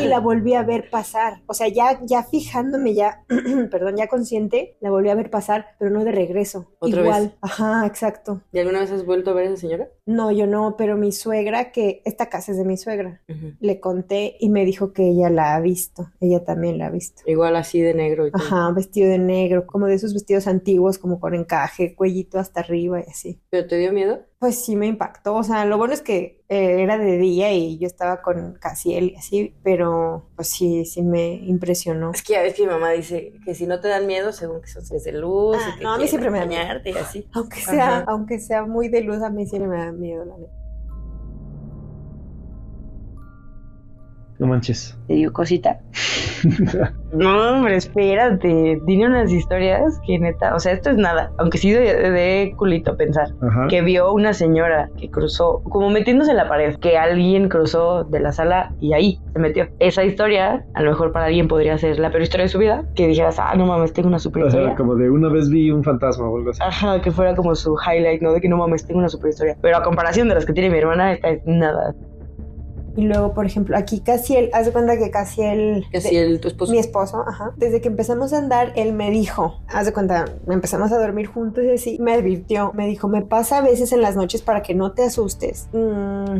Y la volví a ver pasar. O sea, ya, ya fijándome, ya, perdón, ya consciente, la volví a ver pasar, pero no de regreso. ¿Otra Igual. vez? Ajá, exacto. ¿Y alguna vez has vuelto a ver a esa señora? No, yo no, pero mi suegra, que esta casa es de mi suegra, le conté y me dijo que ella la ha visto. Ella también la ha visto. Igual así de negro y. Ajá, vestido de negro, como de esos vestidos antiguos, como con encaje, cuellito hasta arriba y así. ¿Pero te dio miedo? Pues sí me impactó, o sea, lo bueno es que eh, era de día y yo estaba con Casiel y así, pero pues sí, sí me impresionó. Es que ya ves que mi mamá dice que si no te dan miedo, según que son seres de luz. Ah, y que no, a mí siempre me da miedo. y así. Aunque sea, Ajá. aunque sea muy de luz, a mí sí me da miedo, la neta. No manches. Te digo cosita. No, hombre, espérate. Tiene unas historias que neta, o sea, esto es nada. Aunque sí de, de culito pensar. Ajá. Que vio una señora que cruzó, como metiéndose en la pared, que alguien cruzó de la sala y ahí se metió. Esa historia, a lo mejor para alguien podría ser la peor historia de su vida. Que dijeras, ah, no mames, tengo una super O sea, historia. como de una vez vi un fantasma o algo así. Ajá, que fuera como su highlight, ¿no? De que no mames, tengo una super historia. Pero a comparación de las que tiene mi hermana, esta es nada. Y luego, por ejemplo, aquí Casiel, haz de cuenta que Casiel... Que si el tu esposo. Mi esposo, ajá. Desde que empezamos a andar, él me dijo, haz de cuenta, empezamos a dormir juntos y así, me advirtió, me dijo, me pasa a veces en las noches para que no te asustes. Mm,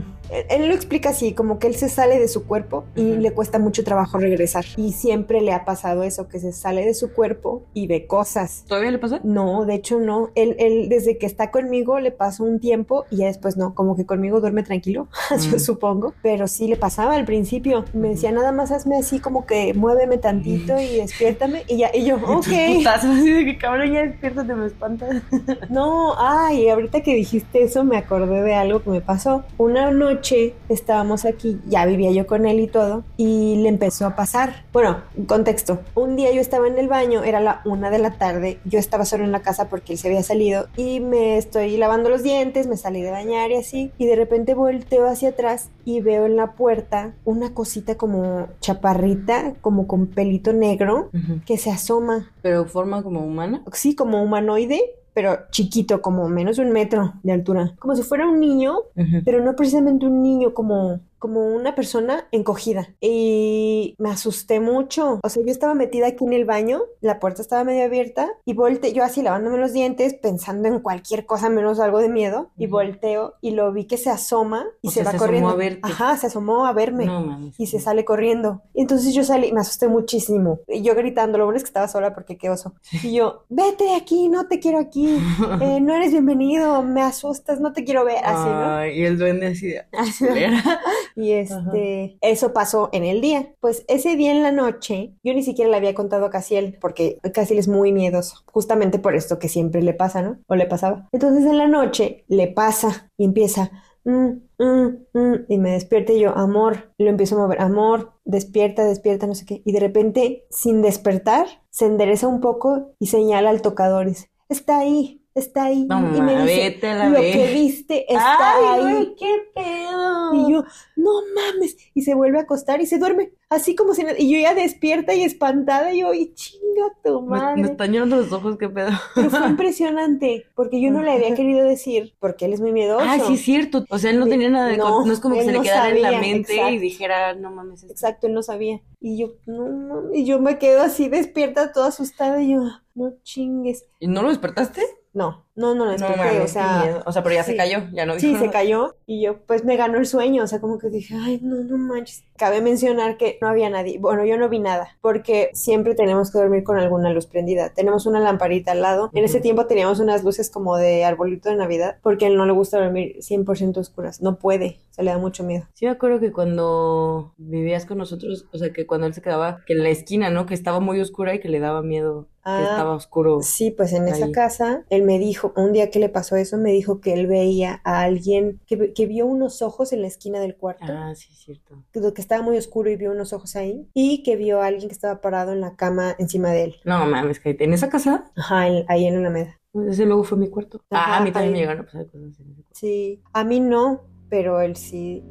él, lo explica así, como que él se sale de su cuerpo y le cuesta mucho trabajo regresar. Y siempre le ha pasado eso, que se sale de su cuerpo y ve cosas. ¿Todavía le pasa? No, de hecho no. Él, él desde que está conmigo le pasó un tiempo y ya después no, como que conmigo duerme tranquilo, yo Mm. supongo. Pero sí le pasaba al principio. Me decía, nada más hazme así como que muéveme tantito y despiértame. Y ya, y yo, ok. Putazo, así de que cabrón, ya despiértate, me espantas. No, ay, ahorita que dijiste eso me acordé de algo que me pasó. Una noche estábamos aquí, ya vivía yo con él y todo, y le empezó a pasar. Bueno, contexto. Un día yo estaba en el baño, era la una de la tarde, yo estaba solo en la casa porque él se había salido y me estoy lavando los dientes, me salí de bañar y así, y de repente volteo hacia atrás y veo en la puerta una cosita como chaparrita, como con pelito negro, que se asoma. Pero forma como humana. Sí, como humanoide, pero chiquito, como menos de un metro de altura. Como si fuera un niño, pero no precisamente un niño, como, como una persona encogida. Y me asusté mucho. O sea, yo estaba metida aquí en el baño, la puerta estaba medio abierta y volteé, yo así lavándome los dientes, pensando en cualquier cosa menos algo de miedo, y volteo y lo vi que se asoma y O se sea, va se asomó corriendo. a verte. Ajá, se asomó a verme. No mames. Y se sale corriendo. Entonces yo salí, me asusté muchísimo. Y yo gritando, lo bueno es que estaba sola porque qué oso. Y yo, vete de aquí, no te quiero aquí. Eh, no eres bienvenido, me asustas, no te quiero ver. Así, ¿no? Ay, y el duende así de... Y este, eso pasó en el día. Pues ese día en la noche, yo ni siquiera le había contado a Casiel, porque Casiel es muy miedoso, justamente por esto que siempre le pasa, ¿no? O le pasaba. Entonces en la noche le pasa y empieza, "Mm, mm, mm", y me despierta y yo, amor, y lo empiezo a mover, amor, despierta, despierta, no sé qué. Y de repente, sin despertar, se endereza un poco y señala al tocador, y dice, está ahí. Está ahí. No, y me dice, lo vez". que viste está Ay, ahí. güey, qué pedo. Y yo, no mames. Y se vuelve a acostar y se duerme. Así como si. Y yo ya despierta y espantada. Y yo, y chinga tu Me, madre. me están llorando los ojos, qué pedo. Pero fue impresionante. Porque yo no le había querido decir. Porque él es muy miedoso. Ah, sí es cierto. O sea, él no tenía nada de... no, No, es como que se le quedara en la mente y dijera, no mames. esto". Exacto, él no sabía. Y yo, no mames. Y yo me quedo así despierta, toda asustada. Y yo, no chingues. ¿Y no lo despertaste? Não. No, no, no, no, No o sea. miedo. O sea, pero ya se sí. cayó, ya no Sí, dijo se nada. cayó y yo pues me ganó el sueño, o sea, como que dije, ay, no, no manches. Cabe mencionar que no había nadie, bueno, yo no vi nada, porque siempre tenemos que dormir con alguna luz prendida. Tenemos una lamparita al lado. En ese tiempo teníamos unas luces como de arbolito de Navidad, porque a él no le gusta dormir 100% oscuras, no puede, se le da mucho miedo. Sí me acuerdo que cuando vivías con nosotros, o sea, que cuando él se quedaba, que en la esquina, ¿no? Que estaba muy oscura y que le daba miedo que Ah, estaba oscuro. Sí, pues en esa casa, él me dijo, un día que le pasó eso, me dijo que él veía a alguien, que, que vio unos ojos en la esquina del cuarto. Ah, sí, es cierto. que que estaba muy oscuro y vio unos ojos ahí y que vio a alguien que estaba parado en la cama encima de él. No mames, que en esa casa, Ajá, en- ahí en la Alameda. ese luego fue mi cuarto. Ajá, ah, a mí también me llegaron a pasar cosas en ese cuarto. Sí, a mí no, pero él sí.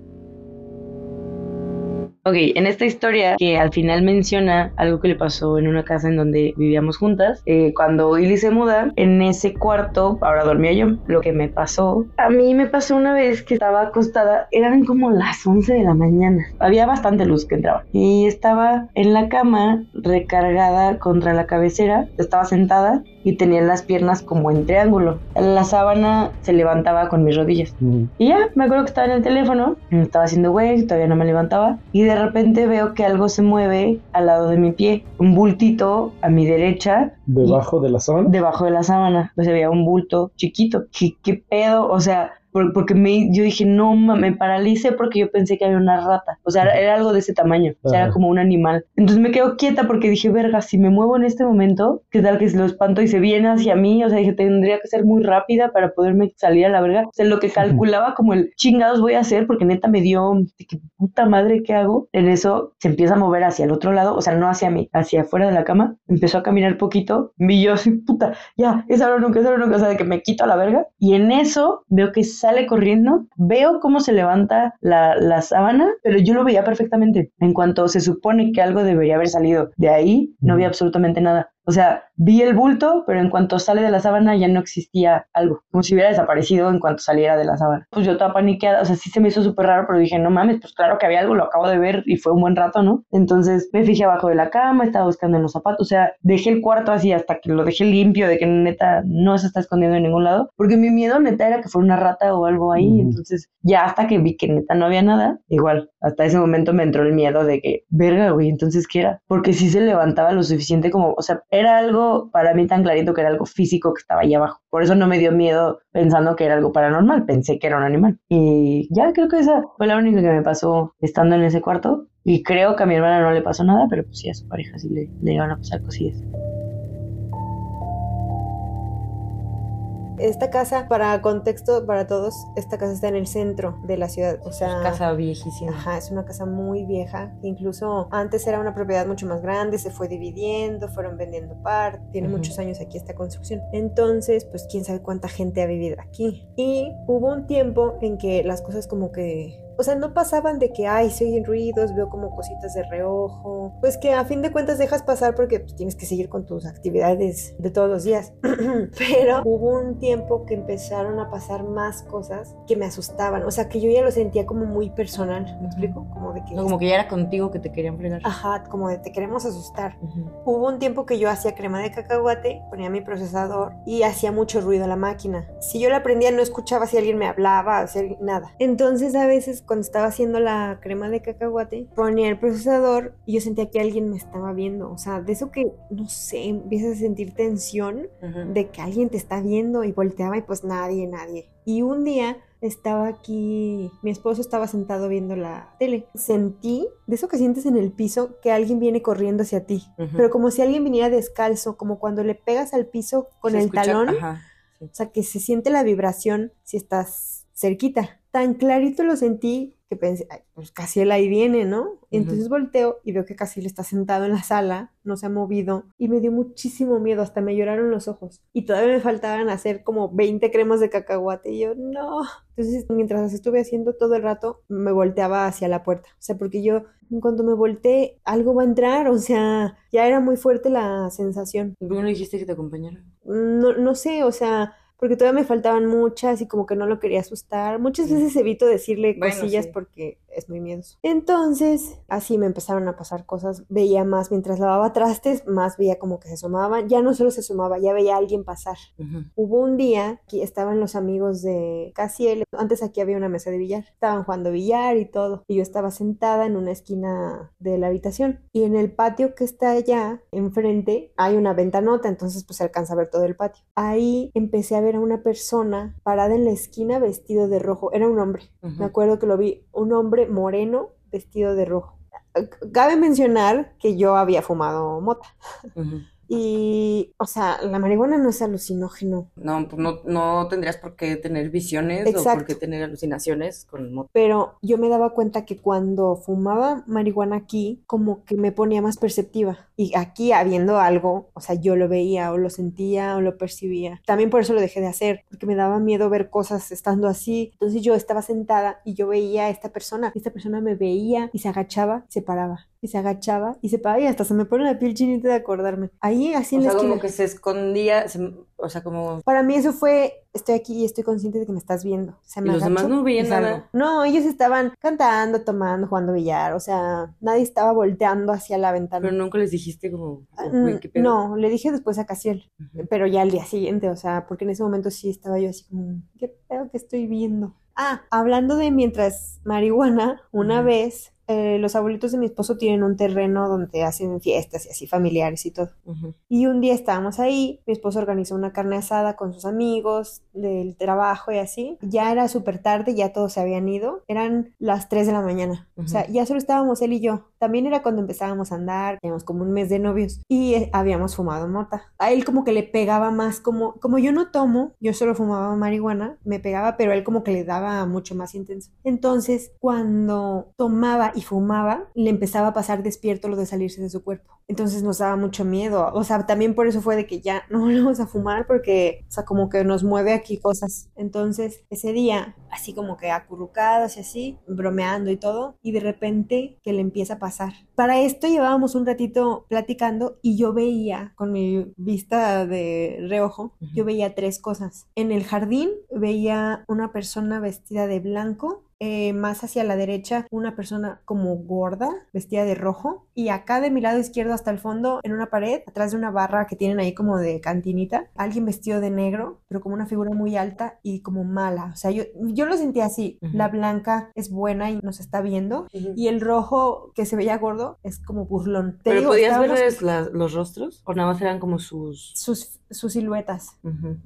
Ok, en esta historia que al final menciona algo que le pasó en una casa en donde vivíamos juntas, eh, cuando Ili se muda, en ese cuarto, ahora dormía yo, lo que me pasó, a mí me pasó una vez que estaba acostada, eran como las 11 de la mañana, había bastante luz que entraba y estaba en la cama recargada contra la cabecera, estaba sentada y tenía las piernas como en triángulo. La sábana se levantaba con mis rodillas. Y ya, me acuerdo que estaba en el teléfono, estaba haciendo güey, todavía no me levantaba, y de repente veo que algo se mueve al lado de mi pie, un bultito a mi derecha, Debajo de la zona. debajo de la sábana, pues veía un bulto chiquito. ¿Qué, qué pedo? O sea, porque me, yo dije, no, me paralicé porque yo pensé que había una rata. O sea, era, algo de ese tamaño, o sea, era como un animal. Entonces me quedo quieta porque dije, verga, si me muevo en este momento, ¿qué tal que lo espanto y se viene hacia mí? O sea, dije, tendría que ser muy rápida para poderme salir a la verga. O sea, lo que calculaba como el chingados voy a hacer porque neta me dio, que puta madre, ¿qué hago? En eso se empieza a mover hacia el otro lado, o sea, no hacia mí, hacia afuera de la cama. Empezó a caminar poquito y yo así, puta, ya, es ahora nunca, es ahora nunca, o sea, de que me quito a la verga. Y en eso veo que sale corriendo, veo cómo se levanta la, la sábana, pero yo lo veía perfectamente. En cuanto se supone que algo debería haber salido de ahí, no había absolutamente nada. O sea, vi el bulto, pero en cuanto sale de la sábana ya no existía algo, como si hubiera desaparecido en cuanto saliera de la sábana. Pues yo estaba paniqueada, o sea, sí se me hizo súper raro, pero dije, no mames, pues claro que había algo, lo acabo de ver y fue un buen rato, ¿no? Entonces me fijé abajo de la cama, estaba buscando en los zapatos, o sea, dejé el cuarto así hasta que lo dejé limpio, de que neta no se está escondiendo en ningún lado, porque mi miedo neta era que fuera una rata o algo ahí, entonces ya hasta que vi que neta no había nada, igual, hasta ese momento me entró el miedo de que, verga, güey, entonces ¿qué era? Porque sí se levantaba lo suficiente como, o sea, era algo para mí tan clarito que era algo físico que estaba ahí abajo. Por eso no me dio miedo pensando que era algo paranormal, pensé que era un animal. Y ya creo que esa fue la única que me pasó estando en ese cuarto. Y creo que a mi hermana no le pasó nada, pero pues sí a su pareja sí le, le iban a pasar cosillas. Esta casa, para contexto, para todos, esta casa está en el centro de la ciudad. O sea, Casa viejísima. Ajá, es una casa muy vieja. Incluso antes era una propiedad mucho más grande, se fue dividiendo, fueron vendiendo parte. Tiene muchos años aquí esta construcción. Entonces, pues quién sabe cuánta gente ha vivido aquí. Y hubo un tiempo en que las cosas como que o sea, no pasaban de que, ay, se oyen ruidos, veo como cositas de reojo, pues que a fin de cuentas dejas pasar porque pues, tienes que seguir con tus actividades de todos los días. Pero hubo un tiempo que empezaron a pasar más cosas que me asustaban, o sea, que yo ya lo sentía como muy personal, ¿me explico? Como de que... No, como que ya era contigo que te querían fregar. Ajá, como de te queremos asustar. Hubo un tiempo que yo hacía crema de cacahuate, ponía mi procesador y hacía mucho ruido a la máquina. Si yo la prendía no escuchaba si alguien me hablaba, o sea, nada. Entonces a veces cuando estaba haciendo la crema de cacahuate, ponía el procesador y yo sentía que alguien me estaba viendo. O sea, de eso que, no sé, empiezas a sentir tensión de que alguien te está viendo y volteaba y pues nadie, nadie. Y un día estaba aquí, mi esposo estaba sentado viendo la tele. Sentí, de eso que sientes en el piso, que alguien viene corriendo hacia ti. Pero como si alguien viniera descalzo, como cuando le pegas al piso con Se el escucha- talón. Ajá. O sea, que se siente la vibración si estás cerquita. Tan clarito lo sentí que pensé, "Ay, pues Casiel ahí viene, ¿no? Y entonces volteo y veo que Casiel está sentado en la sala, no se ha movido, y me dio muchísimo miedo, hasta me lloraron los ojos. Y todavía me faltaban hacer como 20 cremas de cacahuate, y yo, no. Entonces, mientras las estuve haciendo todo el rato, me volteaba hacia la puerta. O sea, porque yo, en cuanto me volteé, algo va a entrar, o sea, ya era muy fuerte la sensación ¿Y ¿Por qué no dijiste que te acompañara? no, no sé, o sea, porque todavía me faltaban muchas y como que no lo quería asustar. Muchas veces evito decirle Bueno, cosillas sí. porque es muy miedoso. Entonces, así me empezaron a pasar cosas. Veía más mientras lavaba trastes, más veía como que se asomaban. Ya no solo se asomaba, ya veía a alguien pasar. Ujú. Hubo un día que estaban los amigos de Casiel. Antes aquí había una mesa de billar. Estaban jugando billar y todo. Y yo estaba sentada en una esquina de la habitación. Y en el patio que está allá, enfrente, hay una ventanota. Entonces, pues se alcanza a ver todo el patio. Ahí empecé a ver a una persona parada en la esquina vestido de rojo. Era un hombre. Ujú. Me acuerdo que lo vi. Un hombre moreno vestido de rojo. Cabe mencionar que yo había fumado mota. Y, o sea, la marihuana no es alucinógeno. No, pues no, no tendrías por qué tener visiones o por qué tener alucinaciones con moto. Pero yo me daba cuenta que cuando fumaba marihuana aquí, como que me ponía más perceptiva. Y aquí habiendo algo, o sea, yo lo veía o lo sentía o lo percibía. También por eso lo dejé de hacer, porque me daba miedo ver cosas estando así. Entonces yo estaba sentada y yo veía a esta persona. Y esta persona me veía y se agachaba, se paraba. Y se agachaba y se paraba y hasta se me pone la piel chinita de acordarme. Ahí, así O en la sea, como que se escondía, se- o sea, como... Para mí eso fue, estoy aquí y estoy consciente de que me estás viendo. Se ¿Y me los demás no veían y nada? No, ellos estaban cantando, tomando, jugando billar, o sea, nadie estaba volteando hacia la ventana. Pero nunca les dijiste como... Ah, como, güey, ¿qué pedo? no, le dije después a Casiel, pero ya al día siguiente, o sea, porque en ese momento sí estaba yo así como, ¿qué pedo que estoy viendo? Ah, hablando de mientras marihuana, una vez eh, los abuelitos de mi esposo tienen un terreno donde hacen fiestas y así familiares y todo. Y un día estábamos ahí, mi esposo organizó una carne asada con sus amigos del trabajo y así. Ya era súper tarde, ya todos se habían ido. Eran las 3 de la mañana. O sea, ya solo estábamos él y yo. También era cuando empezábamos a andar, teníamos como un mes de novios y eh, habíamos fumado mota. A él como que le pegaba más, como, como yo no tomo, yo solo fumaba marihuana, me pegaba, pero él como que le daba mucho más intenso. Entonces, cuando tomaba y fumaba, le empezaba a pasar despierto lo de salirse de su cuerpo. Entonces nos daba mucho miedo. O sea, también por eso fue de que ya no volvemos a fumar porque, o sea, como que nos mueve aquí cosas. Entonces, ese día, así como que acurrucadas y así, bromeando y todo, y de repente que le empieza a pasar. Para esto llevábamos un ratito platicando y yo veía, con mi vista de reojo, yo veía tres cosas. En el jardín veía una persona vestida de blanco eh, más hacia la derecha una persona como gorda, vestida de rojo, y acá de mi lado izquierdo hasta el fondo, en una pared, atrás de una barra que tienen ahí como de cantinita, alguien vestido de negro, pero como una figura muy alta y como mala. O sea, yo, yo lo sentía así. La blanca es buena y nos está viendo, y el rojo que se veía gordo es como burlón. Te ¿Pero digo, podías estábamos- verles las- los rostros? ¿O nada más eran como sus...? sus, sus siluetas.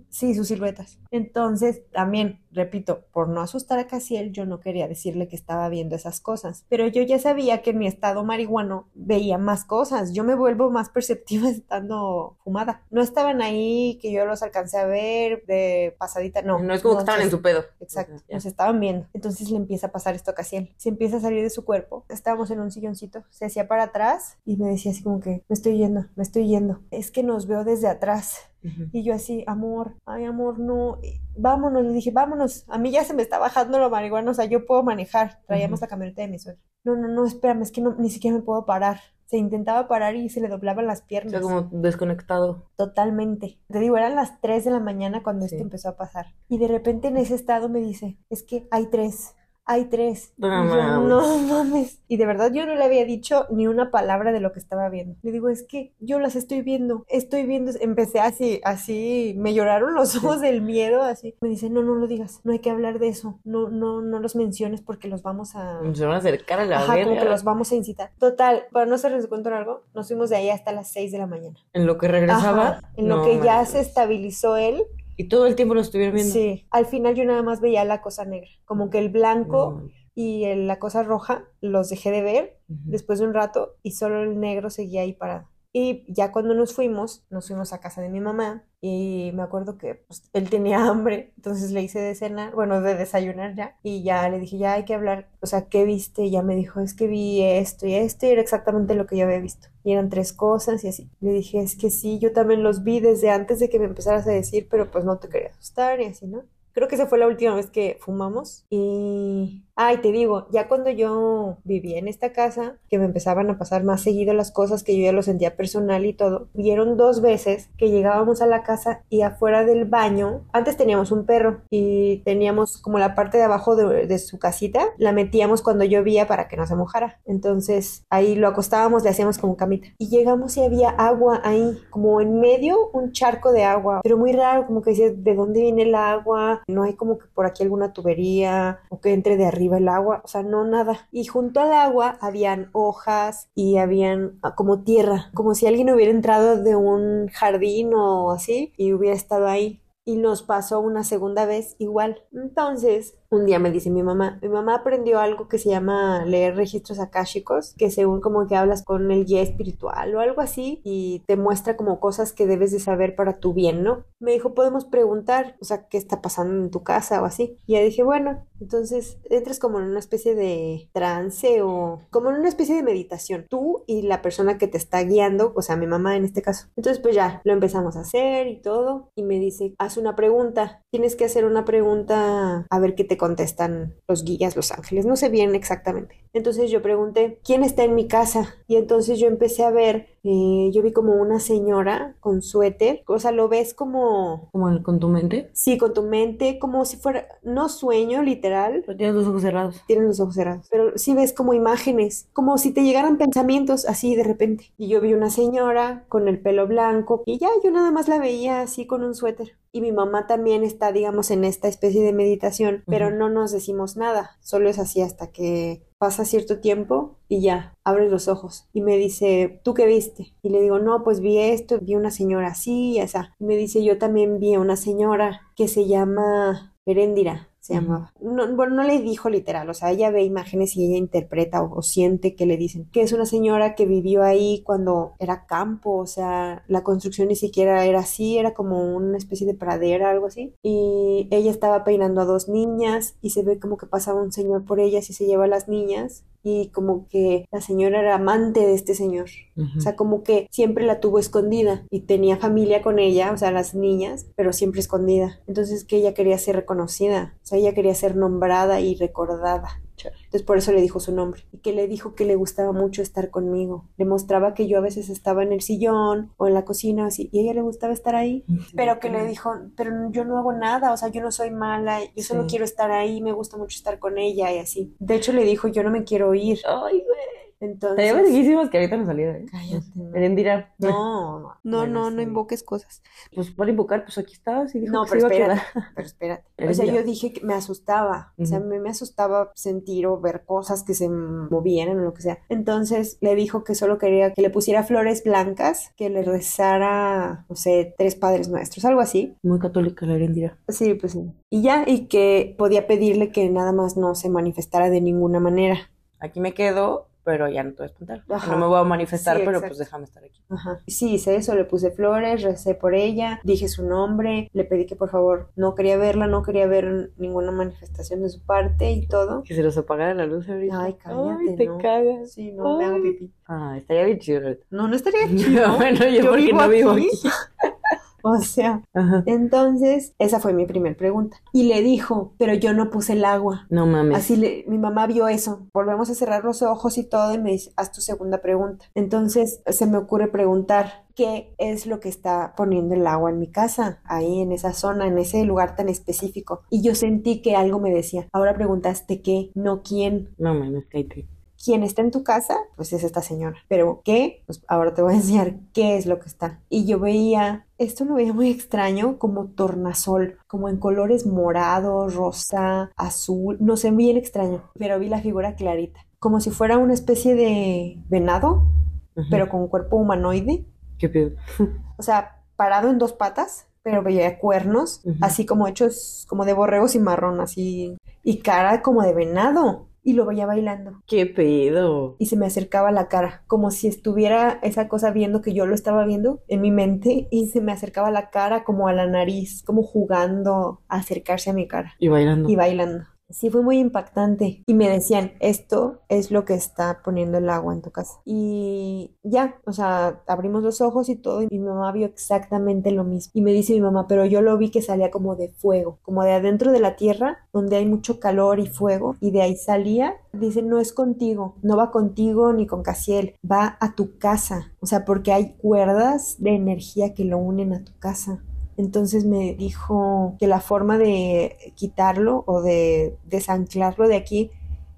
Sí, sus siluetas. Entonces, también, repito, por no asustar a Casiel, yo no quería decirle que estaba viendo esas cosas. Pero yo ya sabía que en mi estado marihuano veía más cosas. Yo me vuelvo más perceptiva estando fumada. No estaban ahí que yo los alcancé a ver de pasadita, no. No, es como que estaban en su pedo. Exacto, nos estaban viendo. Entonces le empieza a pasar esto a Casiel. Se empieza a salir de su cuerpo. Estábamos en un silloncito. Se hacía para atrás y me decía así como que me estoy yendo, me estoy yendo. Es que nos veo desde atrás. Y yo así, amor, ay, amor, no, eh, vámonos. Le dije, vámonos. A mí ya se me está bajando la marihuana, o sea, yo puedo manejar. Traíamos la camioneta de mi suegra. No, no, no, espérame, es que no, ni siquiera me puedo parar. Se intentaba parar y se le doblaban las O piernas. sea, como desconectado. Totalmente. Te digo, eran las 3 de la mañana cuando Sí. esto empezó a pasar. Y de repente en ese estado me dice, es que hay tres, hay tres. No Y yo, mames. no mames. Y de verdad yo no le había dicho ni una palabra de lo que estaba viendo. Le digo, es que yo las estoy viendo, estoy viendo. Empecé así, así, me lloraron los ojos del miedo, así. Me dice, no, no lo digas, no hay que hablar de eso, no, no, no los menciones porque los vamos a... Se van a acercar a la Ajá, como que verga. los vamos a incitar. Total, para no hacerles cuento algo, nos fuimos de ahí hasta las 6 de la mañana. En lo que regresaba. Ajá, en lo que ya se estabilizó él, Y todo el tiempo lo estuvieron viendo. sí. Al final yo nada más veía la cosa negra, como que el blanco No. y el- la cosa roja los dejé de ver después de un rato y solo el negro seguía ahí parado. Y ya cuando nos fuimos, nos fuimos a casa de mi mamá y me acuerdo que pues, él tenía hambre, entonces le hice de cenar, bueno, de desayunar ya, y ya le dije, ya hay que hablar, o sea, ¿qué viste? Y ya me dijo, es que vi esto y esto, y era exactamente lo que yo había visto. Y eran tres cosas y así. Le dije, es que sí, yo también los vi desde antes de que me empezaras a decir, pero pues no te quería asustar y así, ¿no? Creo que esa fue la última vez que fumamos. Y, ay, te digo, ya cuando yo vivía en esta casa, que me empezaban a pasar más seguido las cosas, que yo ya lo sentía personal y todo, vieron dos veces que llegábamos a la casa y afuera del baño, antes teníamos un perro y teníamos como la parte de abajo de, su casita, la metíamos cuando llovía para que no se mojara. Entonces ahí lo acostábamos, le hacíamos como camita. Y llegamos y había agua ahí, como en medio un charco de agua, pero muy raro, como que decías, ¿de dónde viene el agua? No hay como que por aquí alguna tubería o que entre de arriba el agua, o sea, no nada. Y junto al agua habían hojas y habían ah, como tierra, como si alguien hubiera entrado de un jardín o así y hubiera estado ahí. Y nos pasó una segunda vez igual. Entonces, un día me dice mi mamá, mi mamá aprendió algo que se llama leer registros akáshicos, que según como que hablas con el guía espiritual o algo así y te muestra como cosas que debes de saber para tu bien, ¿no? Me dijo, podemos preguntar, o sea, qué está pasando en tu casa o así. Y ya dije, bueno, entonces entras como en una especie de trance o como en una especie de meditación, tú y la persona que te está guiando, o sea, mi mamá en este caso. Entonces, pues ya, lo empezamos a hacer y todo, y me dice, haz una pregunta, tienes que hacer una pregunta a ver qué te contestan los guías, los ángeles, no sé bien exactamente. Entonces yo pregunté, ¿quién está en mi casa? Y entonces yo empecé a ver, eh, yo vi como una señora con suéter, o sea, lo ves como, Como con tu mente. sí, con tu mente, como si fuera, no sueño literal, Pero tienes los ojos cerrados. tienen los ojos cerrados, pero sí ves como imágenes, como si te llegaran pensamientos así de repente. Y yo vi una señora con el pelo blanco y ya yo nada más la veía así con un suéter. Y mi mamá también está, digamos, en esta especie de meditación, pero no nos decimos nada, solo es así hasta que pasa cierto tiempo y ya, abre los ojos y me dice, ¿tú qué viste? Y le digo, no, pues vi esto, vi una señora así y. Y me dice, yo también vi a una señora que se llama Heréndira, se llamaba. No, bueno, no le dijo literal, o sea, ella ve imágenes y ella interpreta o, o siente que le dicen que es una señora que vivió ahí cuando era campo, o sea, la construcción ni siquiera era así, era como una especie de pradera, algo así. Y ella estaba peinando a dos niñas y se ve como que pasaba un señor por ellas y se lleva a las niñas y como que la señora era amante de este señor. O sea, como que siempre la tuvo escondida y tenía familia con ella, o sea, las niñas, pero siempre escondida. Entonces que ella quería ser reconocida, o sea, ella quería ser nombrada y recordada. Entonces por eso le dijo su nombre y que le dijo que le gustaba mucho estar conmigo. Le mostraba que yo a veces estaba en el sillón o en la cocina así y a ella le gustaba estar ahí, pero que le dijo, pero yo no hago nada, o sea, yo no soy mala, yo solo Sí. quiero estar ahí, me gusta mucho estar con ella y así. De hecho le dijo, yo no me quiero ir. Ay, güey. Entonces, Estaría verguísimas que ahorita no saliera, ¿eh? Cállate. Erendira. No, no, no, no, no invoques cosas. Pues para invocar, pues aquí estabas y dijo No, que se pero iba a espérate, pero espérate. O sea, yo dije que me asustaba. O sea, me, me asustaba sentir o ver cosas que se movieran o lo que sea. Entonces le dijo que solo quería que le pusiera flores blancas, que le rezara, no sé, tres padres nuestros, algo así. Muy católica la Erendira. Sí, pues sí. Y ya, y que podía pedirle que nada más no se manifestara de ninguna manera. Aquí me quedo, pero ya no te voy a espantar. Ajá. No me voy a manifestar, Sí, pero exacto. pues déjame estar aquí. Ajá. Sí, hice eso, le puse flores, recé por ella, dije su nombre, le pedí que por favor no quería verla, no quería ver ninguna manifestación de su parte y todo. Que se los apagara la luz ahorita. Ay, cállate, Ay, te no. cagas. Sí, no, me hago pipí. Ah, estaría bien chido. No, no estaría chido. bueno, yo, porque no vivo aquí. O sea, Ajá. entonces esa fue mi primera pregunta. Y le dijo, pero yo no puse el agua. No mames. Así le, mi mamá vio eso. Volvemos a cerrar los ojos y todo y me dice, haz tu segunda pregunta. Entonces se me ocurre preguntar, ¿qué es lo que está poniendo el agua en mi casa? Ahí en esa zona, en ese lugar tan específico. Y yo sentí que algo me decía, ahora preguntaste qué, no quién. No mames, cállate. ¿Quién está en tu casa? Pues es esta señora. Pero ¿qué? Pues ahora te voy a enseñar qué es lo que está. Y yo veía, esto lo veía muy extraño, como tornasol, como en colores morado, rosa, azul, no sé, bien extraño. Pero vi la figura clarita, como si fuera una especie de venado, pero con cuerpo humanoide. ¿Qué pedo? O sea, parado en dos patas, pero veía cuernos, así como hechos como de borregos y marrón, así. Y cara como de venado. Y lo veía bailando. ¿Qué pedo? y se me acercaba a la cara, como si estuviera esa cosa viendo que yo lo estaba viendo en mi mente y se me acercaba a la cara como a la nariz, como jugando a acercarse a mi cara Y bailando. y bailando. Sí, fue muy impactante. Y me decían, esto es lo que está poniendo el agua en tu casa. Y ya, o sea, abrimos los ojos y todo, y mi mamá vio exactamente lo mismo. Y me dice mi mamá, pero yo lo vi que salía como de fuego, como de adentro de la tierra, donde hay mucho calor y fuego, y de ahí salía. Dice, no es contigo, no va contigo ni con Casiel, va a tu casa. O sea, porque hay cuerdas de energía que lo unen a tu casa. Entonces me dijo que la forma de quitarlo o de desanclarlo de aquí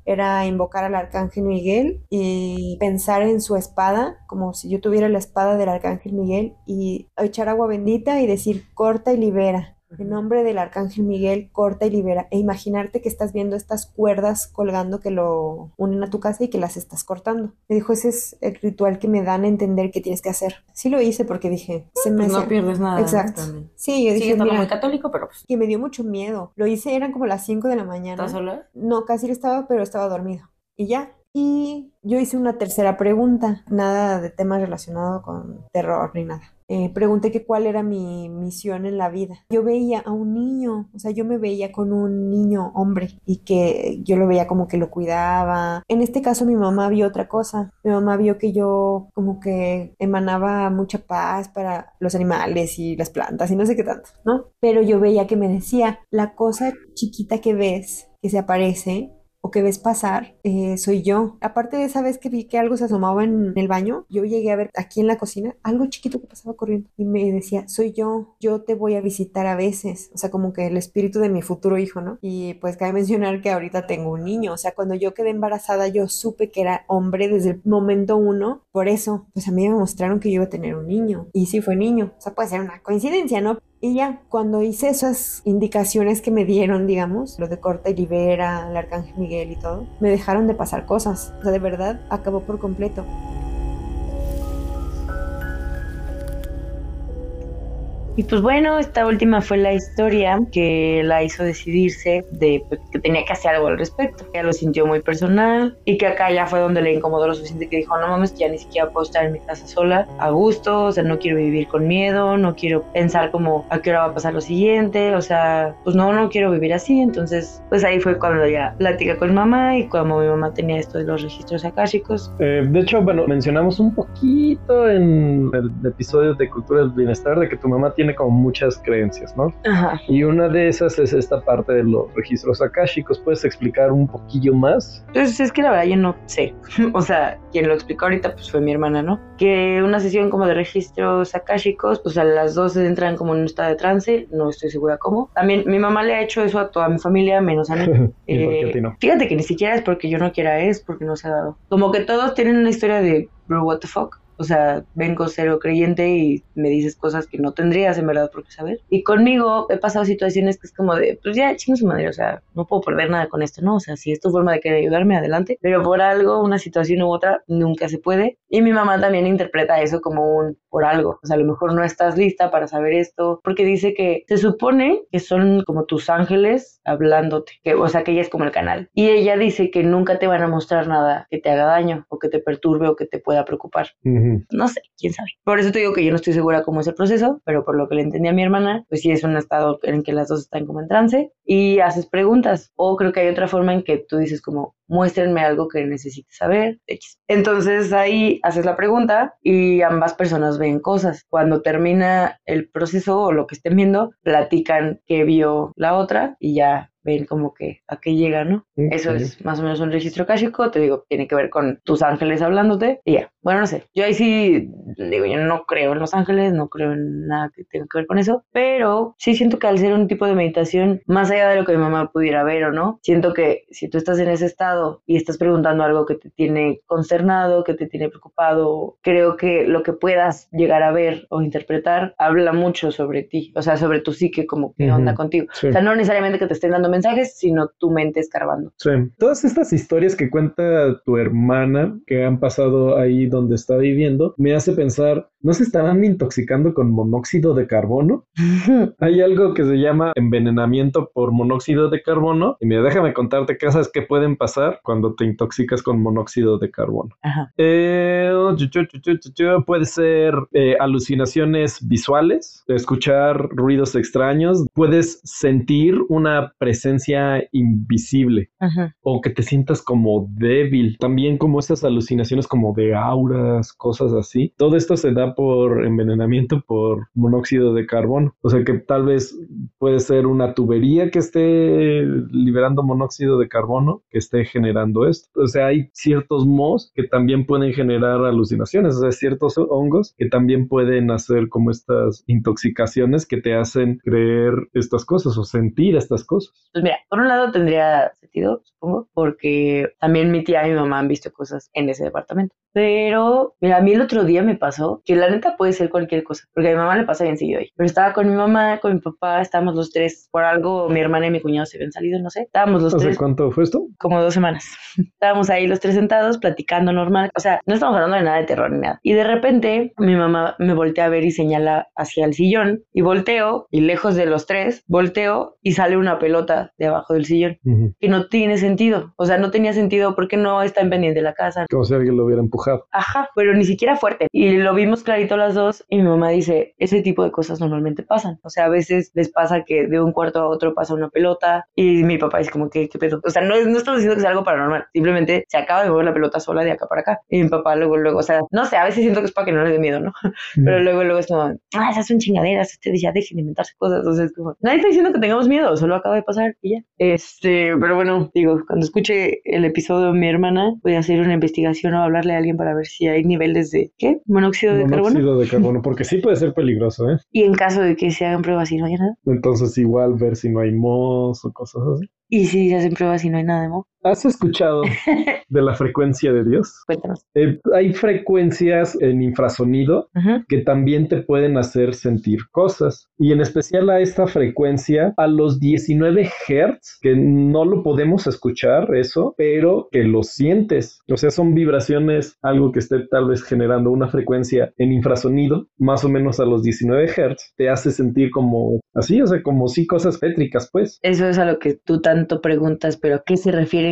era invocar al arcángel Miguel y pensar en su espada, como si yo tuviera la espada del arcángel Miguel, y echar agua bendita y decir corta y libera. En nombre del arcángel Miguel, corta y libera. E imaginarte que estás viendo estas cuerdas colgando que lo unen a tu casa y que las estás cortando. Me dijo, ese es el ritual que me dan a entender que tienes que hacer. Sí lo hice porque dije, se me Pues no pierdes nada. Exacto. Sí, yo dije, mira, muy católico, pero pues. que me dio mucho miedo. Lo hice, eran como las 5 de la mañana. ¿Estás sola? No, casi lo estaba, pero estaba dormido. Y ya. Y yo hice una tercera pregunta, nada de temas relacionados con terror ni nada. Eh, pregunté que cuál era mi misión en la vida. Yo veía a un niño, o sea, yo me veía con un niño hombre y que yo lo veía como que lo cuidaba. En este caso mi mamá vio otra cosa. Mi mamá vio que yo como que emanaba mucha paz para los animales y las plantas y no sé qué tanto, ¿no? Pero yo veía que me decía, la cosa chiquita que ves, que se aparece, o que ves pasar, eh, soy yo. Aparte de esa vez que vi que algo se asomaba en el baño, yo llegué a ver aquí en la cocina algo chiquito que pasaba corriendo y me decía, soy yo, yo te voy a visitar a veces, o sea, como que el espíritu de mi futuro hijo, ¿no? Y pues cabe mencionar que ahorita tengo un niño, o sea, cuando yo quedé embarazada yo supe que era hombre desde el momento uno, por eso, pues a mí me mostraron que yo iba a tener un niño y sí fue niño, o sea, puede ser una coincidencia, ¿no? Y ya, cuando hice esas indicaciones que me dieron, digamos, lo de corta y libera, el arcángel Miguel y todo, me dejaron de pasar cosas. O sea, de verdad, acabó por completo. Y pues bueno, esta última fue la historia que la hizo decidirse de pues, que tenía que hacer algo al respecto. Ella lo sintió muy personal y que acá ya fue donde le incomodó lo suficiente que dijo, no mames, ya ni siquiera puedo estar en mi casa sola, a gusto, o sea, no quiero vivir con miedo, no quiero pensar como a qué hora va a pasar lo siguiente, o sea, pues no, no quiero vivir así. Entonces, pues ahí fue cuando ya platica con mamá y como mi mamá tenía esto de los registros akáshicos. Eh, de hecho, bueno, mencionamos un poquito en el episodio de Cultura del Bienestar de que tu mamá tiene como muchas creencias, ¿no? Ajá. Y una de esas es esta parte de los registros akáshicos. ¿Puedes explicar un poquillo más? Entonces es que la verdad yo no sé. o sea, quien lo explicó ahorita pues fue mi hermana, ¿no? Que una sesión como de registros akáshicos, pues a las 12 entran como en un estado de trance, no estoy segura cómo. También mi mamá le ha hecho eso a toda mi familia, menos a mí. ¿Y por qué Eh, a ti no? Fíjate que ni siquiera es porque yo no quiera, es porque no se ha dado. Como que todos tienen una historia de, bro, what the fuck. O sea, vengo cero creyente y me dices cosas que no tendrías en verdad por qué saber. Y conmigo he pasado situaciones que es como de, pues ya, chingo su madre, o sea, no puedo perder nada con esto, ¿no? O sea, si es tu forma de querer ayudarme, adelante. Pero por algo, una situación u otra, nunca se puede. Y mi mamá también interpreta eso como un por algo. O sea, a lo mejor no estás lista para saber esto, porque dice que se supone que son como tus ángeles hablándote, que, o sea, que ella es como el canal. Y ella dice que nunca te van a mostrar nada que te haga daño o que te perturbe o que te pueda preocupar. No sé, quién sabe. Por eso te digo que yo no estoy segura cómo es el proceso, pero por lo que le entendí a mi hermana, pues sí es un estado en que las dos están como en trance y haces preguntas. O creo que hay otra forma en que tú dices como muéstrenme algo que necesites saber. Entonces ahí haces la pregunta y ambas personas ven cosas. Cuando termina el proceso o lo que estén viendo, platican qué vio la otra y ya ven como que a qué llega, ¿no? Eso es más o menos un registro cásico, te digo, tiene que ver con tus ángeles hablándote y ya. Bueno, no sé, yo ahí sí, digo, yo no creo en los ángeles, no creo en nada que tenga que ver con eso, pero sí siento que al ser un tipo de meditación, más allá de lo que mi mamá pudiera ver o no, siento que si tú estás en ese estado y estás preguntando algo que te tiene consternado, que te tiene preocupado, creo que lo que puedas llegar a ver o interpretar habla mucho sobre ti, o sea, sobre tu psique, como qué Ujú. onda contigo. Sí. O sea, no necesariamente que te estén dando mensajes, sino tu mente escarbando. Sí. Todas estas historias que cuenta tu hermana que han pasado ahí donde está viviendo, me hace pensar, ¿no se estarán intoxicando con monóxido de carbono? Hay algo que se llama envenenamiento por monóxido de carbono. Y mira, déjame contarte cosas que pueden pasar cuando te intoxicas con monóxido de carbono. Ajá. Eh, chu, puede ser eh, alucinaciones visuales, escuchar ruidos extraños, puedes sentir una presencia invisible Ajá. o que te sientas como débil, también como esas alucinaciones como de auras, cosas así. Todo esto se da por envenenamiento por monóxido de carbono, o sea que tal vez puede ser una tubería que esté liberando monóxido de carbono que esté generando esto. O sea, hay ciertos mohos que también pueden generar alucinaciones, o sea, ciertos hongos que también pueden hacer como estas intoxicaciones que te hacen creer estas cosas o sentir estas cosas. Pues mira, por un lado tendría sentido, supongo, porque también mi tía y mi mamá han visto cosas en ese departamento. Pero, mira, a mí el otro día me pasó que la neta puede ser cualquier cosa, porque a mi mamá le pasa bien seguido ahí. Pero estaba con mi mamá, con mi papá, estábamos los tres, por algo mi hermana y mi cuñado se habían salido, no sé. Estábamos los ¿Hace tres cuánto fue esto? como dos semanas. Estábamos ahí los tres sentados platicando normal. O sea, no estamos hablando de nada de terror ni nada. Y de repente mi mamá me voltea a ver y señala hacia el sillón y volteo y lejos de los tres, volteo y sale una pelota de abajo del sillón. Ujú. Que no tiene sentido. O sea, no tenía sentido porque no está en pendiente de la casa. Como si alguien lo hubiera empujado. Ajá, pero ni siquiera fuerte. Y lo vimos clarito las dos y mi mamá dice, ese tipo de cosas normalmente pasan. O sea, a veces les pasa que de un cuarto a otro pasa una pelota y mi papá es como, ¿qué, qué pedo? O sea, no, es- no estamos diciendo que sea algo paranormal, simplemente se acaba de mover la pelota sola de acá para acá. Y mi papá luego, luego, o sea, no sé, a veces siento que es para que no le dé miedo, ¿no? Pero luego, luego es como, ah, esas son chingaderas, ustedes ya dejen de inventarse cosas. O sea, es como, nadie está diciendo que tengamos miedo, solo acaba de pasar y ya. Este, pero bueno, digo, cuando escuche el episodio de mi hermana, voy a hacer una investigación o hablarle a alguien para ver si hay niveles de, ¿qué? Monóxido de carbono. Monóxido de carbono, porque sí puede ser peligroso, ¿eh? Y en caso de que se hagan pruebas y no haya nada. Entonces igual ver si no hay mos o cosas así. Y si se hacen pruebas y no hay nada de mo, ¿Has escuchado de la frecuencia de Dios? cuéntanos. Eh, hay frecuencias en infrasonido Ujú. que también te pueden hacer sentir cosas. Y en especial a esta frecuencia, a los 19 Hertz, que no lo podemos escuchar eso, pero que lo sientes. O sea, son vibraciones, algo que esté tal vez generando una frecuencia en infrasonido, más o menos a los 19 Hertz, te hace sentir como así, o sea, como si cosas pétricas, pues. Eso es a lo que tú tanto preguntas, pero ¿a qué se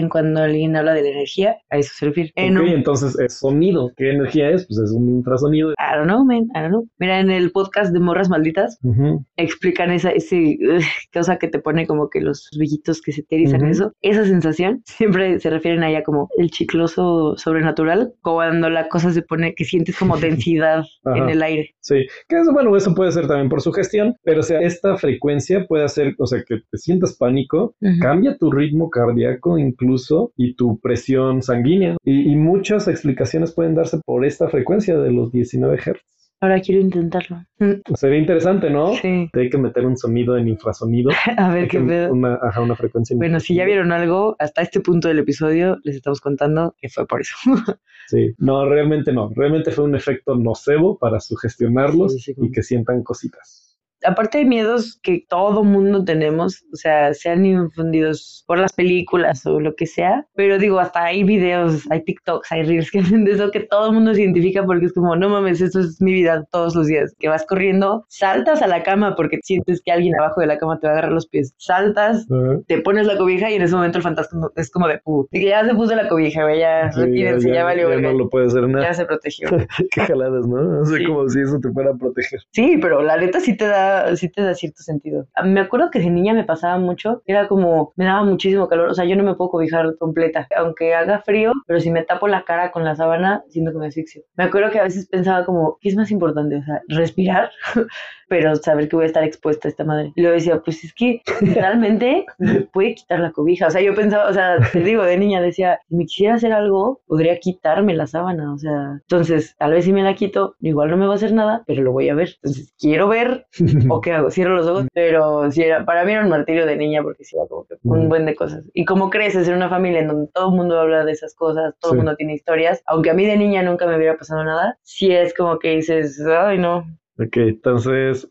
cuando alguien habla de la energía? A eso se refiere. En Ok, un- entonces es sonido. ¿Qué energía es? Pues es un infrasonido. I don't know, man, I don't know. Mira, en el podcast de Morras Malditas Ujú. explican esa ese, ugh, cosa que te pone como que los vellitos que se te erizan, Ujú. eso. Esa sensación siempre se refieren a ella como el chicloso sobrenatural, cuando la cosa se pone que sientes como densidad en el aire. Sí, que eso, bueno, eso puede ser también por su gestión, pero o sea, esta frecuencia puede hacer, o sea, que te sientas pánico, Ujú. cambia tu ritmo cardíaco incluso y tu presión sanguínea. Y, y muchas explicaciones pueden darse por esta frecuencia de los 19 Hz. Ahora quiero intentarlo. Mm, Sería interesante, ¿no? Sí. Te hay que meter un sonido en infrasonido. A Hay ver qué pedo. Una, ajá, una frecuencia. en Bueno, si ya vieron algo, hasta este punto del episodio les estamos contando que fue por eso. Sí, no, realmente no. Realmente fue un efecto nocebo para sugestionarlos Sí, y que sientan cositas. Aparte de miedos que todo mundo tenemos, o sea, sean infundidos por las películas o lo que sea, pero digo, hasta hay videos, hay TikToks, hay reels que hacen de eso que todo el mundo se identifica porque es como, no mames, esto es mi vida todos los días, que vas corriendo, saltas a la cama porque sientes que alguien abajo de la cama te va a agarrar los pies, saltas, Ajá. te pones la cobija y en ese momento el fantasma es como de, uh, que ya se puso la cobija, güey, ya, Sí, retírense, ya, valió, ya no lo puede hacer nada. ya se protegió. Qué jaladas, ¿no? O sea, Sí. como si eso te fuera a proteger. Sí, pero la neta sí te da sí te da cierto sentido. Me acuerdo que de niña me pasaba mucho, era como, me daba muchísimo calor, o sea, yo no me puedo cobijar completa, aunque haga frío, pero si me tapo la cara con la sábana, siento que me asfixio. Me acuerdo que a veces pensaba como, ¿qué es más importante? O sea, respirar, pero saber que voy a estar expuesta a esta madre. Y luego decía, pues es que realmente me puede quitar la cobija. O sea, yo pensaba, o sea, te digo, de niña decía, si me quisiera hacer algo, podría quitarme la sábana. O sea, entonces, tal vez si me la quito, igual no me va a hacer nada, pero lo voy a ver. Entonces, quiero ver, o qué hago, cierro los ojos. Pero sí, era, para mí era un martirio de niña porque sí como que un buen de cosas. Y como creces en una familia en donde todo el mundo habla de esas cosas, todo el mundo tiene historias, aunque a mí de niña nunca me hubiera pasado nada, sí es como que dices, ay no, Ok, entonces,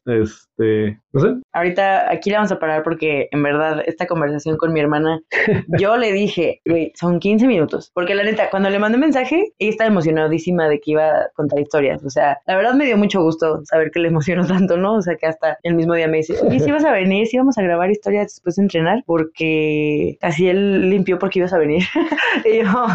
este, no sé. Ahorita aquí la vamos a parar porque en verdad esta conversación con mi hermana, yo le dije, güey, son 15 minutos. Porque la neta, cuando le mandé mensaje, ella estaba emocionadísima de que iba a contar historias. O sea, la verdad me dio mucho gusto saber que le emocionó tanto, ¿no? O sea, que hasta el mismo día me dice, oye, si vas a venir, si vamos a grabar historias después de entrenar, porque casi él limpió porque ibas a venir. y yo,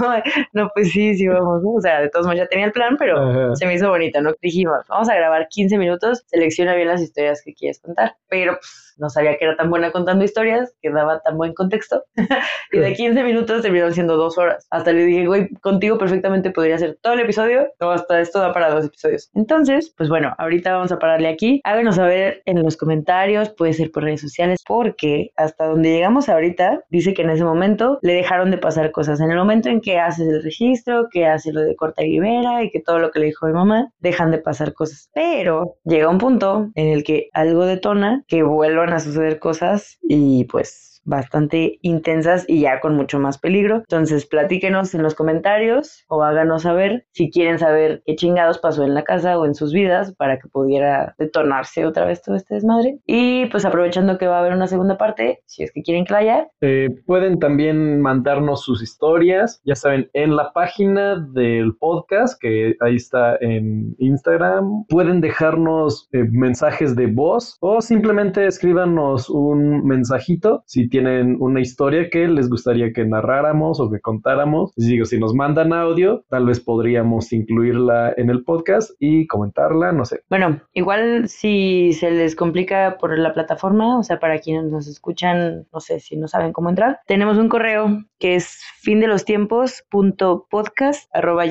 no, pues sí, sí vamos, O sea, de todos modos ya tenía el plan, pero se me hizo bonito, ¿no? Dijimos, vamos a grabar 15 minutos, selecciona bien las historias que quieres contar. Pero pues, no sabía que era tan buena contando historias, que daba tan buen contexto. y de 15 minutos terminaron siendo dos horas. Hasta le dije, güey, contigo perfectamente podría ser todo el episodio, o hasta esto da para dos episodios. Entonces, pues bueno, ahorita vamos a pararle aquí. Háganos saber en los comentarios, puede ser por redes sociales, porque hasta donde llegamos ahorita, dice que en ese momento le dejaron de pasar cosas. En el momento en que haces el registro, que hace lo de corta y libera y que todo lo que le dijo mi mamá, dejan de pasar cosas. Pero llega un punto en el que algo detona que vuelvan a suceder cosas y pues bastante intensas y ya con mucho más peligro. Entonces, platíquenos en los comentarios o háganos saber si quieren saber qué chingados pasó en la casa o en sus vidas para que pudiera detonarse otra vez todo este desmadre. Y pues aprovechando que va a haber una segunda parte, si es que quieren que la haya. Eh, pueden también mandarnos sus historias, ya saben, en la página del podcast, que ahí está en Instagram. Pueden dejarnos eh, mensajes de voz o simplemente escríbanos un mensajito si tienen una historia que les gustaría que narráramos o que contáramos. digo, si nos mandan audio, tal vez podríamos incluirla en el podcast y comentarla, no sé. Bueno, igual si se les complica por la plataforma, o sea, para quienes nos escuchan, no sé si no saben cómo entrar, tenemos un correo que es fin de los tiempos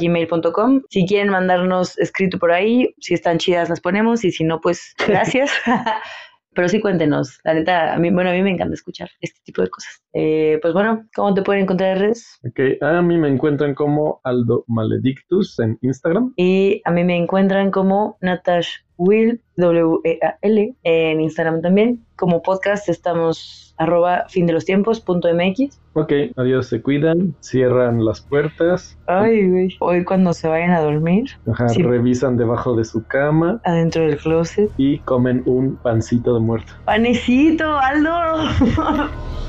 gmail.com. Si quieren mandarnos escrito por ahí, si están chidas las ponemos y si no, pues gracias. Pero sí cuéntenos, la neta, a mí, bueno, a mí me encanta escuchar este tipo de cosas. Eh, pues bueno, ¿cómo te pueden encontrar en redes? Ok, a mí me encuentran como Aldo Maledictus en Instagram. Y a mí me encuentran como Natash Will, W-E-A-L, en Instagram también. Como podcast estamos arroba fin de los tiempos punto mx. Ok, adiós, se cuidan, cierran las puertas. Ay, güey. Hoy cuando se vayan a dormir. Ajá, revisan debajo de su cama. Adentro del closet. Y comen un pancito de muerto. ¡Panecito, Aldo!